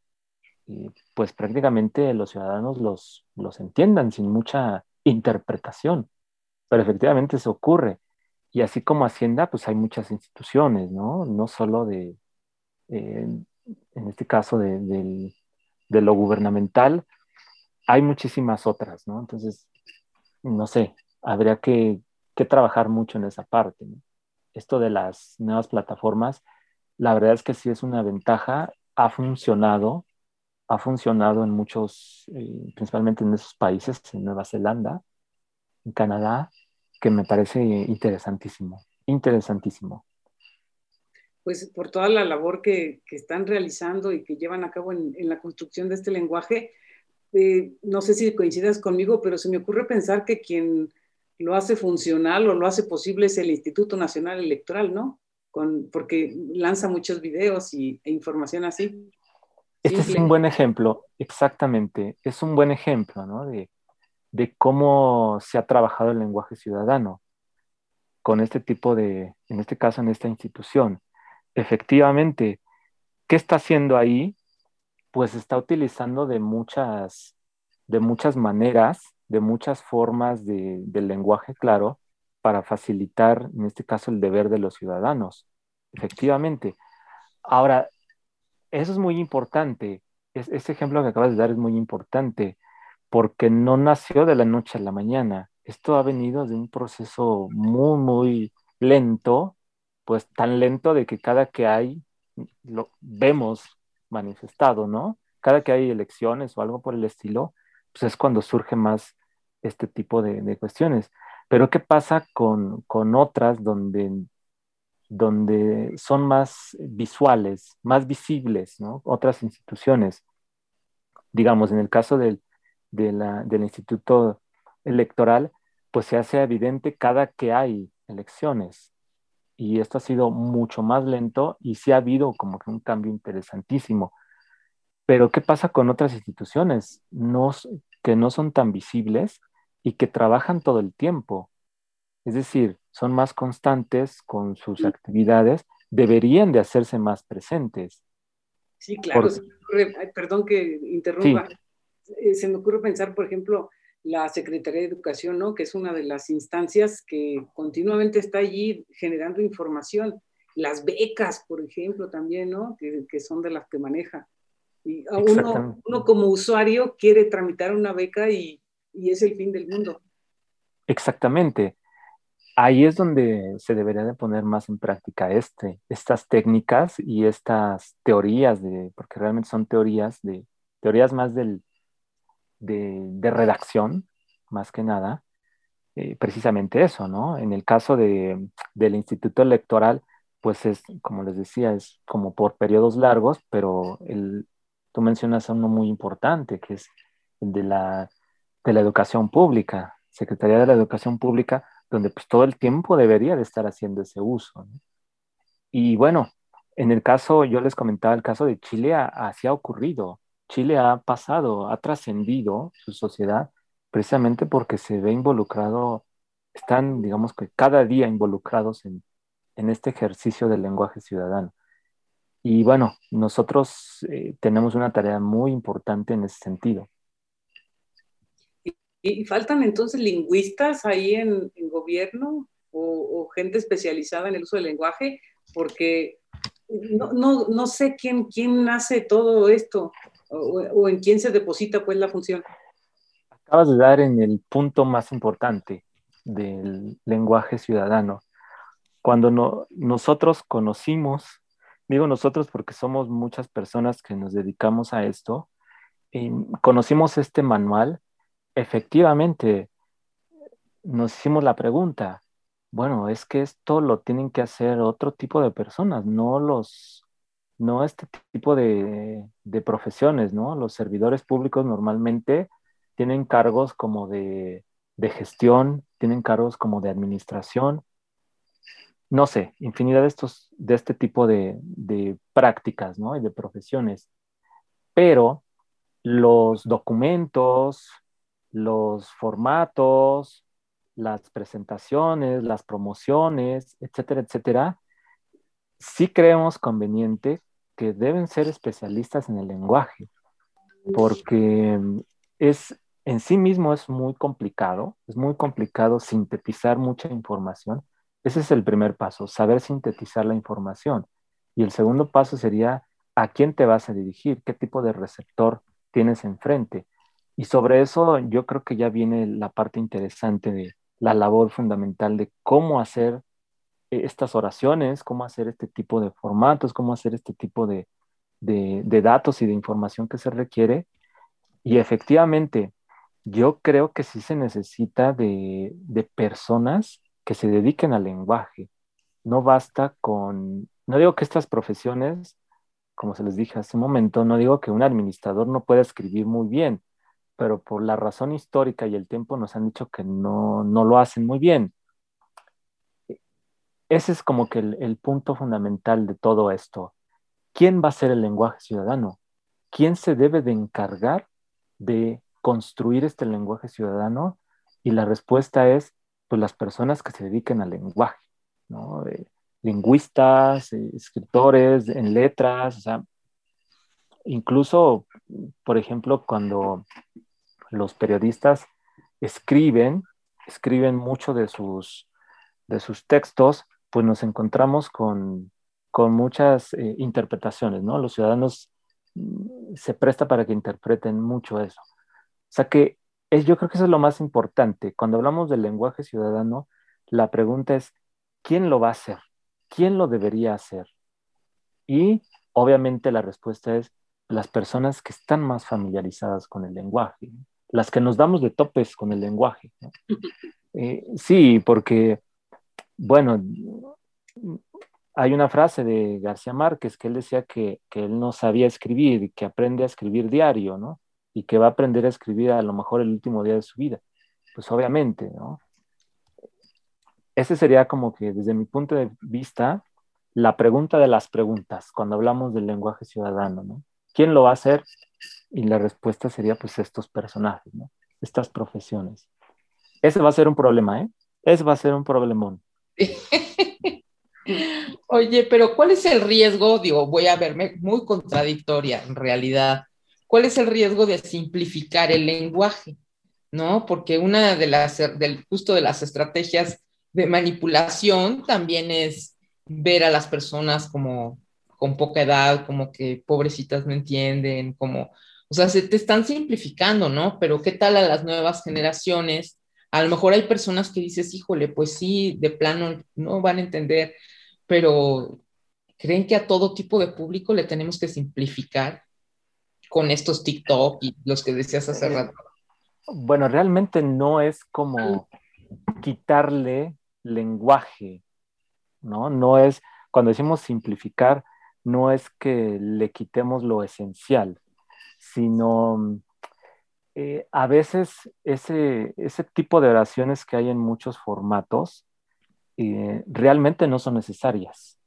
eh, pues prácticamente los ciudadanos los, los entiendan sin mucha interpretación. Pero efectivamente eso ocurre. Y así como Hacienda, pues hay muchas instituciones, ¿no? No solo de, eh, en este caso de, lo gubernamental, hay muchísimas otras, ¿no? Entonces, no sé, habría que, trabajar mucho en esa parte. Esto de las nuevas plataformas, la verdad es que sí es una ventaja, ha funcionado, ha funcionado en muchos, eh, principalmente en esos países, en Nueva Zelanda, en Canadá, que me parece interesantísimo, interesantísimo pues por toda la labor que, están realizando y que llevan a cabo en, la construcción de este lenguaje. Eh, no sé si coincidas conmigo, pero se me ocurre pensar que quien lo hace funcional o lo hace posible es el Instituto Nacional Electoral, ¿no? Con, porque lanza muchos videos y, e información así. Este es un buen ejemplo, exactamente. Es un buen ejemplo, ¿no? De, de cómo se ha trabajado el lenguaje ciudadano con este tipo de, en este caso, en esta institución efectivamente, ¿qué está haciendo ahí? Pues está utilizando de muchas, de muchas maneras, de muchas formas de, lenguaje claro para facilitar, en este caso, el deber de los ciudadanos. Efectivamente. Ahora, eso es muy importante. ese ejemplo que acabas de dar es muy importante porque no nació de la noche a la mañana. Esto ha venido de un proceso muy, muy lento pues tan lento de que cada que hay, lo vemos manifestado, ¿no? Cada que hay elecciones o algo por el estilo, pues es cuando surge más este tipo de, cuestiones. Pero ¿qué pasa con, con otras donde, donde son más visuales, más visibles, ¿no? Otras instituciones. Digamos, en el caso del, de del Instituto Electoral, pues se hace evidente cada que hay elecciones. Y esto ha sido mucho más lento y sí ha habido como que un cambio interesantísimo. Pero ¿qué pasa con otras instituciones no, que no son tan visibles y que trabajan todo el tiempo? Es decir, son más constantes con sus actividades, deberían de hacerse más presentes. Sí, claro. perdón que interrumpa. Eh, se me ocurre pensar, por ejemplo, la Secretaría de Educación, ¿no? que es una de las instancias que continuamente está allí generando información. Las becas, por ejemplo, también, ¿no? que, que son de las que maneja. Y uno, uno, como usuario quiere tramitar una beca y, y, es el fin del mundo. Exactamente. Ahí es donde se debería de poner más en práctica este, estas técnicas y estas teorías, de, porque realmente son teorías, de, teorías más del, de, redacción, más que nada, eh, precisamente eso, ¿no? En el caso de, del Instituto Electoral, pues es, como les decía, es como por periodos largos, pero el, tú mencionas uno muy importante, que es el de la, de la educación pública, Secretaría de la Educación Pública, donde pues todo el tiempo debería de estar haciendo ese uso. Y bueno, en el caso, yo les comentaba el caso de Chile, así ha ocurrido. Chile ha pasado, ha trascendido su sociedad precisamente porque se ve involucrado, están, digamos que cada día involucrados en, este ejercicio del lenguaje ciudadano. Y bueno, nosotros eh, tenemos una tarea muy importante en ese sentido. ¿Y, faltan entonces lingüistas ahí en, gobierno o, gente especializada en el uso del lenguaje? Porque no, no, no sé quién, quién hace todo esto o, en quién se deposita pues la función. Acabas de dar en el punto más importante del lenguaje ciudadano. Cuando no, nosotros conocimos, digo nosotros porque somos muchas personas que nos dedicamos a esto, conocimos este manual, efectivamente nos hicimos la pregunta, bueno, es que esto lo tienen que hacer otro tipo de personas, no los no este tipo de, profesiones, ¿no? Los servidores públicos normalmente tienen cargos como de, gestión, tienen cargos como de administración, no sé, infinidad de, estos, de este tipo de, prácticas, ¿no? Y de profesiones. Pero los documentos, los formatos, las presentaciones, las promociones, etcétera, etcétera, sí creemos conveniente que deben ser especialistas en el lenguaje, porque es en sí mismo es muy complicado, es muy complicado sintetizar mucha información. Ese es el primer paso, saber sintetizar la información. Y el segundo paso sería a quién te vas a dirigir, qué tipo de receptor tienes enfrente. Y sobre eso yo creo que ya viene la parte interesante de la labor fundamental de cómo hacer estas oraciones, cómo hacer este tipo de formatos, cómo hacer este tipo de, datos y de información que se requiere. Y efectivamente, yo creo que sí se necesita de, personas que se dediquen al lenguaje. No basta con, no digo que estas profesiones, como se les dije hace un momento, no digo que un administrador no pueda escribir muy bien, pero por la razón histórica y el tiempo nos han dicho que no, no lo hacen muy bien ese es como que el, punto fundamental de todo esto. ¿Quién va a ser el lenguaje ciudadano? ¿Quién se debe de encargar de construir este lenguaje ciudadano? Y la respuesta es, pues las personas que se dediquen al lenguaje, ¿no? lingüistas, eh, escritores en letras, o sea, incluso, por ejemplo, cuando los periodistas escriben, escriben mucho de sus, de sus textos pues nos encontramos con, muchas eh, interpretaciones, ¿no? Los ciudadanos mm, se presta para que interpreten mucho eso. O sea que es, yo creo que eso es lo más importante. Cuando hablamos del lenguaje ciudadano, la pregunta es, ¿quién lo va a hacer? ¿Quién lo debería hacer? Y obviamente la respuesta es las personas que están más familiarizadas con el lenguaje, las que nos damos de topes con el lenguaje. Eh, sí, porque, bueno, hay una frase de García Márquez que él decía que, que él no sabía escribir y que aprende a escribir diario, ¿no? Y que va a aprender a escribir a lo mejor el último día de su vida. Pues obviamente, ¿no? Ese sería como que desde mi punto de vista la pregunta de las preguntas cuando hablamos del lenguaje ciudadano, ¿no? ¿Quién lo va a hacer? Y la respuesta sería pues estos personajes, ¿no? Estas profesiones. Ese va a ser un problema, ¿eh? Ese va a ser un problemón. Oye, pero ¿cuál es el riesgo? Digo, voy a verme muy contradictoria en realidad. ¿Cuál es el riesgo de simplificar el lenguaje? ¿No? Porque una de las, del, justo de las estrategias de manipulación también es ver a las personas como con poca edad, como que pobrecitas no entienden, como, o sea, se te están simplificando, ¿no? Pero ¿qué tal a las nuevas generaciones? A lo mejor hay personas que dices, híjole, pues sí, de plano no van a entender, pero ¿creen que a todo tipo de público le tenemos que simplificar con estos TikTok y los que decías hace eh, rato? Bueno, realmente no es como quitarle lenguaje, ¿no? No es, cuando decimos simplificar, no es que le quitemos lo esencial, sino eh, a veces ese, ese tipo de oraciones que hay en muchos formatos eh, realmente no son necesarias.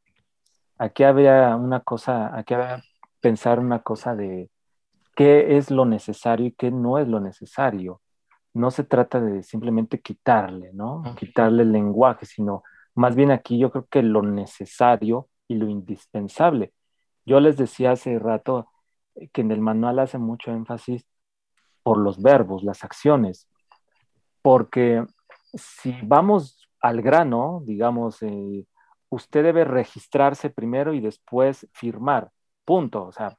Aquí había una cosa, aquí había pensar una cosa de qué es lo necesario y qué no es lo necesario no se trata de simplemente quitarle, ¿no? Quitarle el lenguaje, sino más bien aquí yo creo que lo necesario y lo indispensable. Yo les decía hace rato que en el manual hace mucho énfasis por los verbos, las acciones, porque si vamos al grano, digamos, eh, usted debe registrarse primero y después firmar, punto. O sea,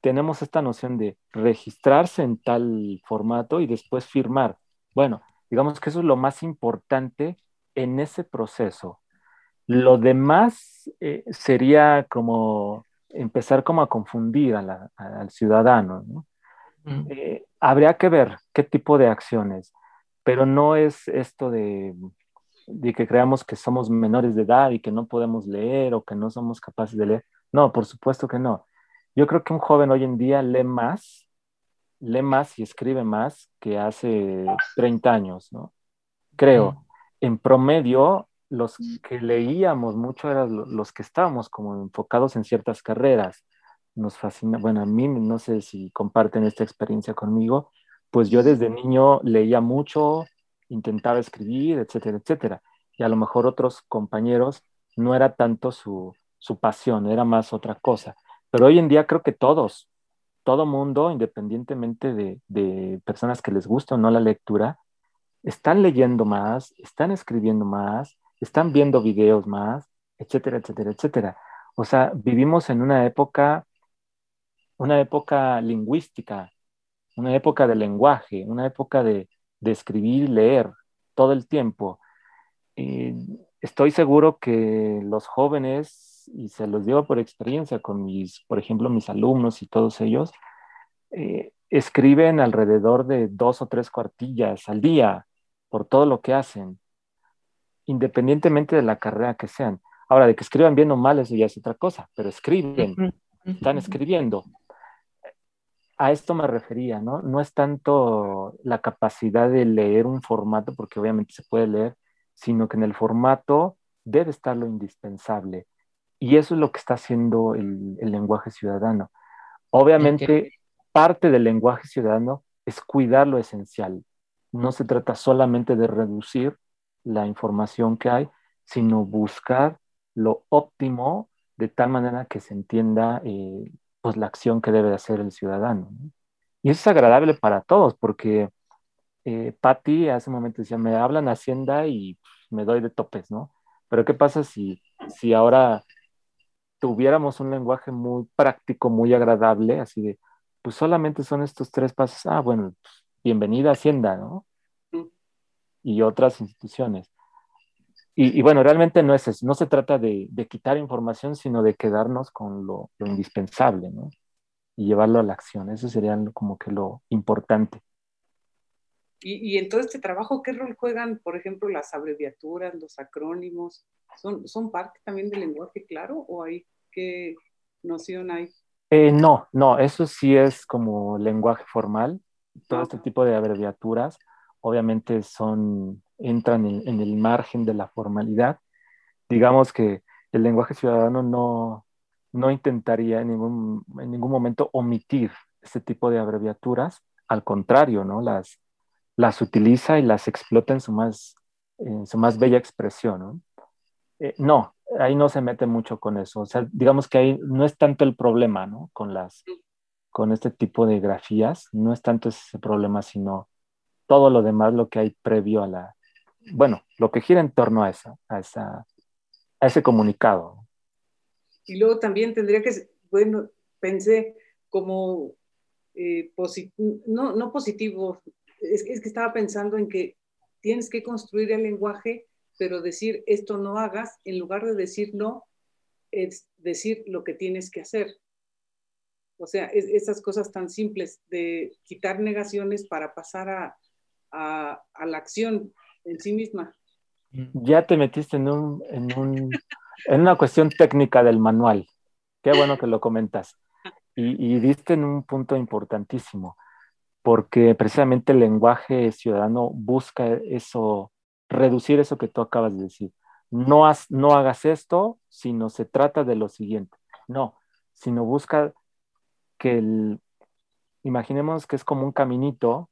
tenemos esta noción de registrarse en tal formato y después firmar. Bueno, digamos que eso es lo más importante en ese proceso. Lo demás eh, sería como empezar como a confundir al ciudadano. Eh, habría que ver qué tipo de acciones, pero no es esto de, de que creamos que somos menores de edad y que no podemos leer o que no somos capaces de leer. No, por supuesto que no. Yo creo que un joven hoy en día lee más, lee más y escribe más que hace 30 años, ¿no? Creo. En promedio, los que leíamos mucho eran los que estábamos como enfocados en ciertas carreras. Nos fascina, bueno, a mí no sé si comparten esta experiencia conmigo, pues yo desde niño leía mucho, intentaba escribir, etcétera, etcétera. Y a lo mejor otros compañeros no era tanto su, su pasión, era más otra cosa. Pero hoy en día creo que todos, todo mundo, independientemente de, personas que les guste o no la lectura, están leyendo más, están escribiendo más, están viendo videos más, etcétera, etcétera, etcétera. O sea, vivimos en una época, una época lingüística, una época de lenguaje, una época de, escribir y leer todo el tiempo. estoy seguro que los jóvenes y se los digo por experiencia con mis, por ejemplo, mis alumnos y todos ellos, eh, escriben alrededor de dos o tres cuartillas al día por todo lo que hacen, independientemente de la carrera que sean. Ahora, de que escriban bien o mal, eso ya es otra cosa, pero escriben, están escribiendo. A esto me refería, ¿no? No es tanto la capacidad de leer un formato, porque obviamente se puede leer, sino que en el formato debe estar lo indispensable. Y eso es lo que está haciendo el, lenguaje ciudadano. Obviamente, parte del lenguaje ciudadano es cuidar lo esencial. No se trata solamente de reducir la información que hay, sino buscar lo óptimo de tal manera que se entienda eh, pues la acción que debe hacer el ciudadano. Y eso es agradable para todos, porque eh, Patti hace un momento decía, me hablan Hacienda y me doy de topes, ¿no? Pero ¿qué pasa si, si ahora tuviéramos un lenguaje muy práctico, muy agradable, así de, pues solamente son estos tres pasos, ah, bueno, pues, bienvenida Hacienda, ¿no? Y otras instituciones. Y, bueno, realmente no es eso, no se trata de, quitar información, sino de quedarnos con lo, indispensable, ¿no? Y llevarlo a la acción, eso sería como que lo importante. Y, y, en todo este trabajo, ¿qué rol juegan, por ejemplo, las abreviaturas, los acrónimos? ¿Son, son parte también del lenguaje claro o hay qué noción hay? Eh, no, no, eso sí es como lenguaje formal. Todo este tipo de abreviaturas obviamente son, entran en, el margen de la formalidad. Digamos que el lenguaje ciudadano no, no intentaría en ningún, en ningún momento omitir este tipo de abreviaturas, al contrario, ¿no? Las, las utiliza y las explota en su más, en su más bella expresión, ¿no? Eh, no, ahí no se mete mucho con eso. O sea, digamos que ahí no es tanto el problema, ¿no? Con las, con este tipo de grafías, no es tanto ese problema, sino todo lo demás, lo que hay previo a la, bueno, lo que gira en torno a esa, a esa, a ese comunicado. Y luego también tendría que, bueno, pensé como eh, no, no positivo, es, es que estaba pensando en que tienes que construir el lenguaje pero decir esto no hagas, en lugar de decir no, es decir lo que tienes que hacer. O sea, esas cosas tan simples de quitar negaciones para pasar a, a, la acción en sí misma. Ya te metiste en, un, en, un, en una cuestión técnica del manual. Qué bueno que lo comentas. Y, y diste en un punto importantísimo, porque precisamente el lenguaje ciudadano busca eso, reducir eso que tú acabas de decir. No, no hagas esto, sino se trata de lo siguiente. No, sino busca que el, imaginemos que es como un caminito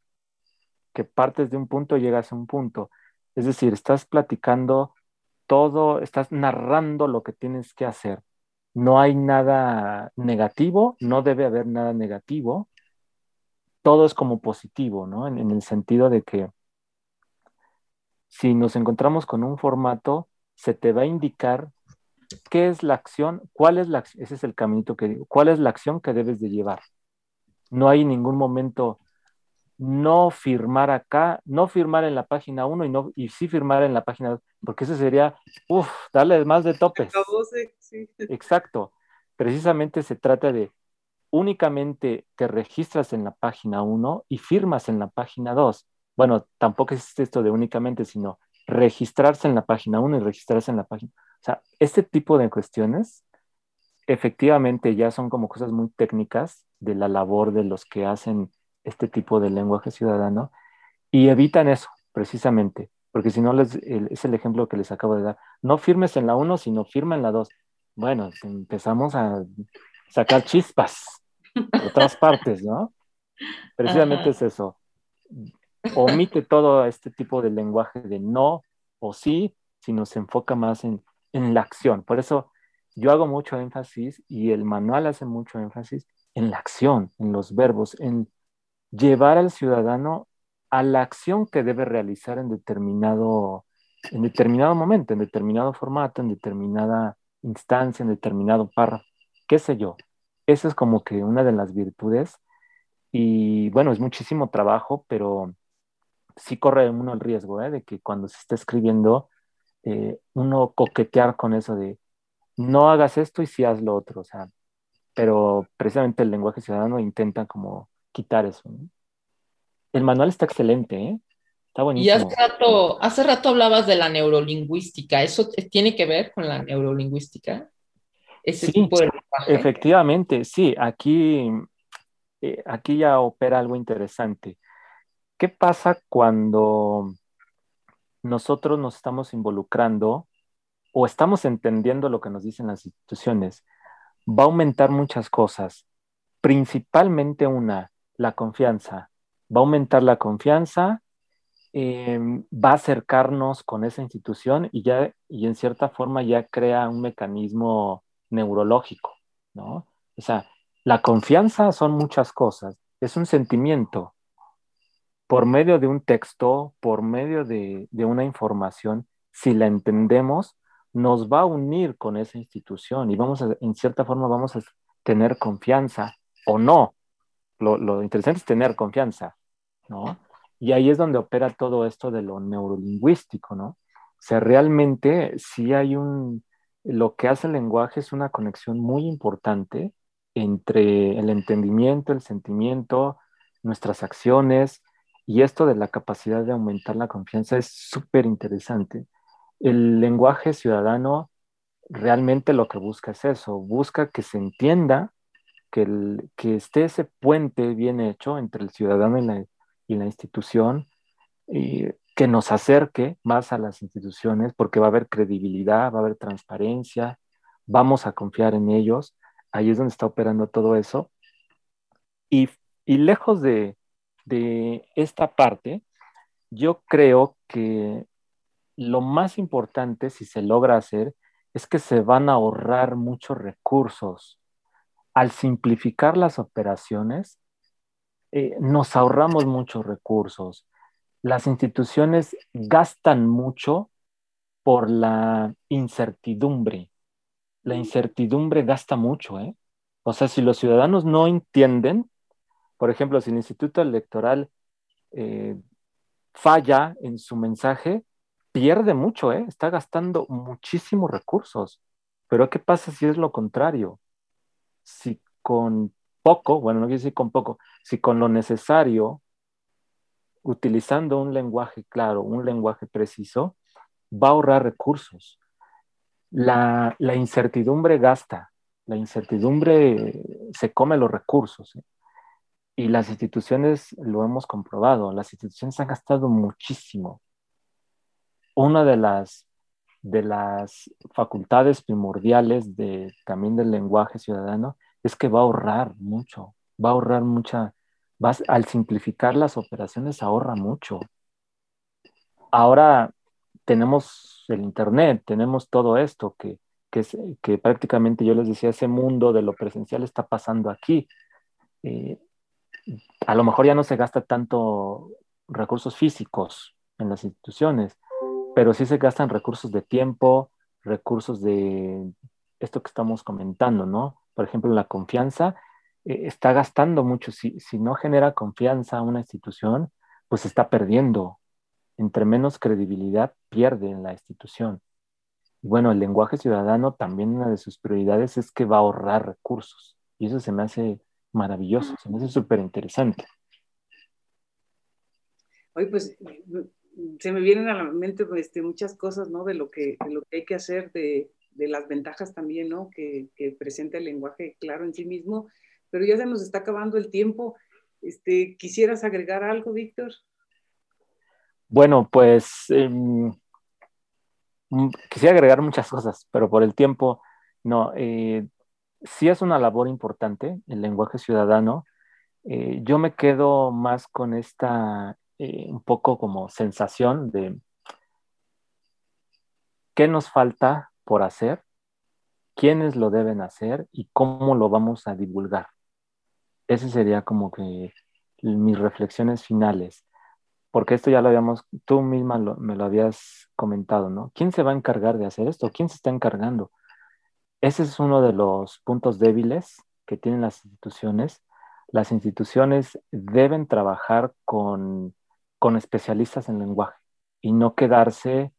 que partes de un punto y llegas a un punto. Es decir, estás platicando todo, estás narrando lo que tienes que hacer. No hay nada negativo, no debe haber nada negativo. Todo es como positivo, ¿no? en el sentido de que si nos encontramos con un formato, se te va a indicar qué es la acción, cuál es la ese es el caminito que digo, cuál es la acción que debes de llevar. No hay ningún momento no firmar acá, no firmar en la página 1 y, no, y sí firmar en la página 2, porque eso sería, uff, darle más de topes. Exacto. Precisamente se trata de únicamente te registras en la página 1 y firmas en la página 2 bueno, tampoco es esto de únicamente, sino registrarse en la página 1 y registrarse en la página. O sea, este tipo de cuestiones efectivamente ya son como cosas muy técnicas de la labor de los que hacen este tipo de lenguaje ciudadano y evitan eso precisamente, porque si no les, es el ejemplo que les acabo de dar. No firmes en la 1, sino firma en la 2. Bueno, empezamos a sacar chispas de otras partes, ¿no? Precisamente es eso omite todo este tipo de lenguaje de no o sí, sino se enfoca más en, la acción. Por eso yo hago mucho énfasis y el manual hace mucho énfasis en la acción, en los verbos, en llevar al ciudadano a la acción que debe realizar en determinado, en determinado momento, en determinado formato, en determinada instancia, en determinado párrafo, qué sé yo. Esa es como que una de las virtudes y bueno, es muchísimo trabajo, pero sí corre uno el riesgo ¿eh? de que cuando se está escribiendo, eh, uno coquetear con eso de no hagas esto y sí haz lo otro, o sea, pero precisamente el lenguaje ciudadano intenta como quitar eso. El manual está excelente, ¿eh? Está buenísimo. Y hace rato, hace rato hablabas de la neurolingüística, ¿eso tiene que ver con la neurolingüística? Ese sí, efectivamente, sí, aquí, eh, aquí ya opera algo interesante. ¿Qué pasa cuando nosotros nos estamos involucrando o estamos entendiendo lo que nos dicen las instituciones? Va a aumentar muchas cosas, principalmente una, la confianza. Va a aumentar la confianza, em, va a acercarnos con esa institución y ya, y en cierta forma ya crea un mecanismo neurológico, ¿no? O sea, la confianza son muchas cosas, es un sentimiento, por medio de un texto, por medio de, una información, si la entendemos, nos va a unir con esa institución y vamos a, en cierta forma, vamos a tener confianza o no. Lo, interesante es tener confianza, ¿no? Y ahí es donde opera todo esto de lo neurolingüístico, ¿no? O sea, realmente sí hay un, lo que hace el lenguaje es una conexión muy importante entre el entendimiento, el sentimiento, nuestras acciones, Y esto de la capacidad de aumentar la confianza es súper interesante. El lenguaje ciudadano realmente lo que busca es eso, busca que se entienda, que, esté ese puente bien hecho entre el ciudadano y la, institución, y que nos acerque más a las instituciones, porque va a haber credibilidad, va a haber transparencia, vamos a confiar en ellos, ahí es donde está operando todo eso. Y, y lejos de, de esta parte, yo creo que lo más importante, si se logra hacer, es que se van a ahorrar muchos recursos. Al simplificar las operaciones, eh, nos ahorramos muchos recursos. Las instituciones gastan mucho por la incertidumbre. La incertidumbre gasta mucho, ¿eh? O sea, si los ciudadanos no entienden, por ejemplo, si el Instituto Electoral eh, falla en su mensaje, pierde mucho, ¿eh? está gastando muchísimos recursos. Pero ¿qué pasa si es lo contrario? Si con poco, bueno, no quiero decir con poco, si con lo necesario, utilizando un lenguaje claro, un lenguaje preciso, va a ahorrar recursos. La, la incertidumbre gasta, la incertidumbre se come los recursos. ¿eh? Y las instituciones lo hemos comprobado, las instituciones han gastado muchísimo. Una de las, de las facultades primordiales de, también del lenguaje ciudadano es que va a ahorrar mucho, va a ahorrar mucha, al simplificar las operaciones ahorra mucho. Ahora tenemos el Internet, tenemos todo esto que, que, que prácticamente yo les decía, ese mundo de lo presencial está pasando aquí. Eh, a lo mejor ya no se gasta tanto recursos físicos en las instituciones, pero sí se gastan recursos de tiempo, recursos de esto que estamos comentando, ¿no? Por ejemplo, la confianza eh, está gastando mucho. Si, si no genera confianza a una institución, pues está perdiendo. Entre menos credibilidad pierde en la institución. Y bueno, el lenguaje ciudadano también una de sus prioridades es que va a ahorrar recursos. Y eso se me hace maravilloso, se me hace súper interesante. Oye, pues se me vienen a la mente este, muchas cosas, ¿no? De lo que, de lo que hay que hacer, de, de las ventajas también, ¿no? Que, que, presenta el lenguaje claro en sí mismo, pero ya se nos está acabando el tiempo. Este, ¿Quisieras agregar algo, Víctor? Bueno, pues eh, quisiera agregar muchas cosas, pero por el tiempo, no. Eh, sí es una labor importante el lenguaje ciudadano. Eh, yo me quedo más con esta eh, un poco como sensación de qué nos falta por hacer, quiénes lo deben hacer y cómo lo vamos a divulgar. Ese sería como que mis reflexiones finales, porque esto ya lo habíamos, tú misma me lo habías comentado, ¿no? ¿Quién se va a encargar de hacer esto? ¿Quién se está encargando? Ese es uno de los puntos débiles que tienen las instituciones. Las instituciones deben trabajar con, especialistas en lenguaje y no quedarse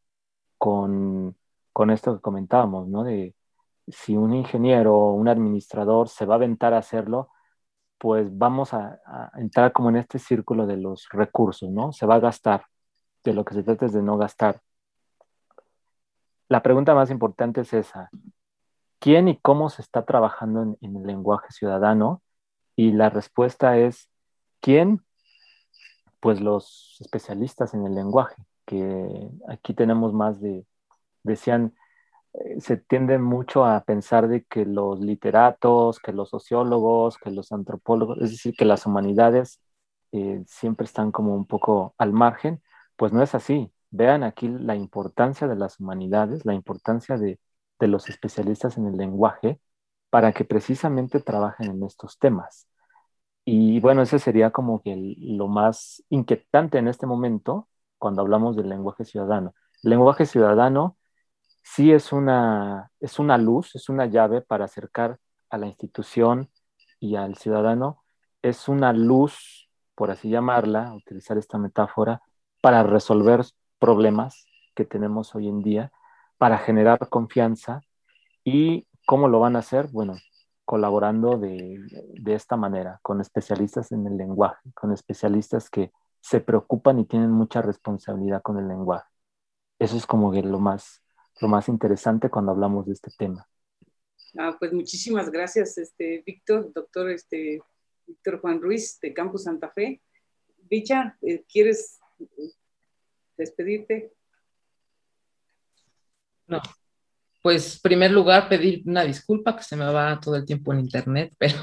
con, esto que comentábamos, ¿no? De si un ingeniero o un administrador se va a aventar a hacerlo, pues vamos a, entrar como en este círculo de los recursos, ¿no? Se va a gastar. De lo que se trata es de no gastar. La pregunta más importante es esa quién y cómo se está trabajando en, el lenguaje ciudadano y la respuesta es quién, pues los especialistas en el lenguaje, que aquí tenemos más de, decían, eh, se tiende mucho a pensar de que los literatos, que los sociólogos, que los antropólogos, es decir, que las humanidades eh, siempre están como un poco al margen, pues no es así. Vean aquí la importancia de las humanidades, la importancia de, de los especialistas en el lenguaje para que precisamente trabajen en estos temas. Y bueno, ese sería como que lo más inquietante en este momento cuando hablamos del lenguaje ciudadano. El lenguaje ciudadano sí es una, es una luz, es una llave para acercar a la institución y al ciudadano. Es una luz, por así llamarla, utilizar esta metáfora, para resolver problemas que tenemos hoy en día para generar confianza. ¿Y cómo lo van a hacer? Bueno, colaborando de, esta manera, con especialistas en el lenguaje, con especialistas que, se preocupan y tienen mucha responsabilidad con el lenguaje. Eso es como que lo más, lo más interesante cuando hablamos de este tema. Ah, pues muchísimas gracias, este, Víctor, doctor este, Víctor Juan Ruiz de Campus Santa Fe. Bicha, eh, ¿quieres despedirte? No, pues, primer lugar, pedir una disculpa que se me va todo el tiempo en internet, pero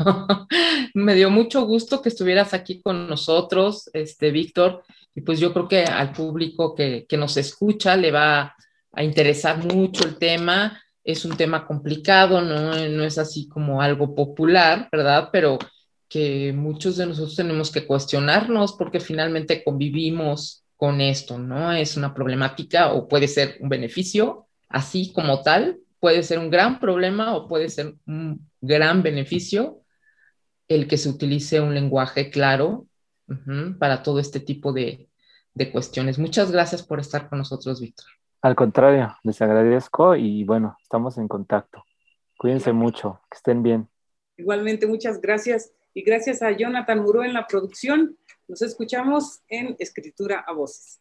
me dio mucho gusto que estuvieras aquí con nosotros, este, Víctor, y pues yo creo que al público que, que nos escucha le va a interesar mucho el tema. Es un tema complicado, ¿no? no es así como algo popular, ¿verdad? Pero que muchos de nosotros tenemos que cuestionarnos porque finalmente convivimos con esto, ¿no? Es una problemática o puede ser un beneficio así como tal, puede ser un gran problema o puede ser un gran beneficio el que se utilice un lenguaje claro para todo este tipo de, de cuestiones. Muchas gracias por estar con nosotros, Víctor. Al contrario, les agradezco y bueno, estamos en contacto. Cuídense mucho, que estén bien. Igualmente, muchas gracias. Y gracias a Jonathan Muro en la producción. Nos escuchamos en Escritura a Voces.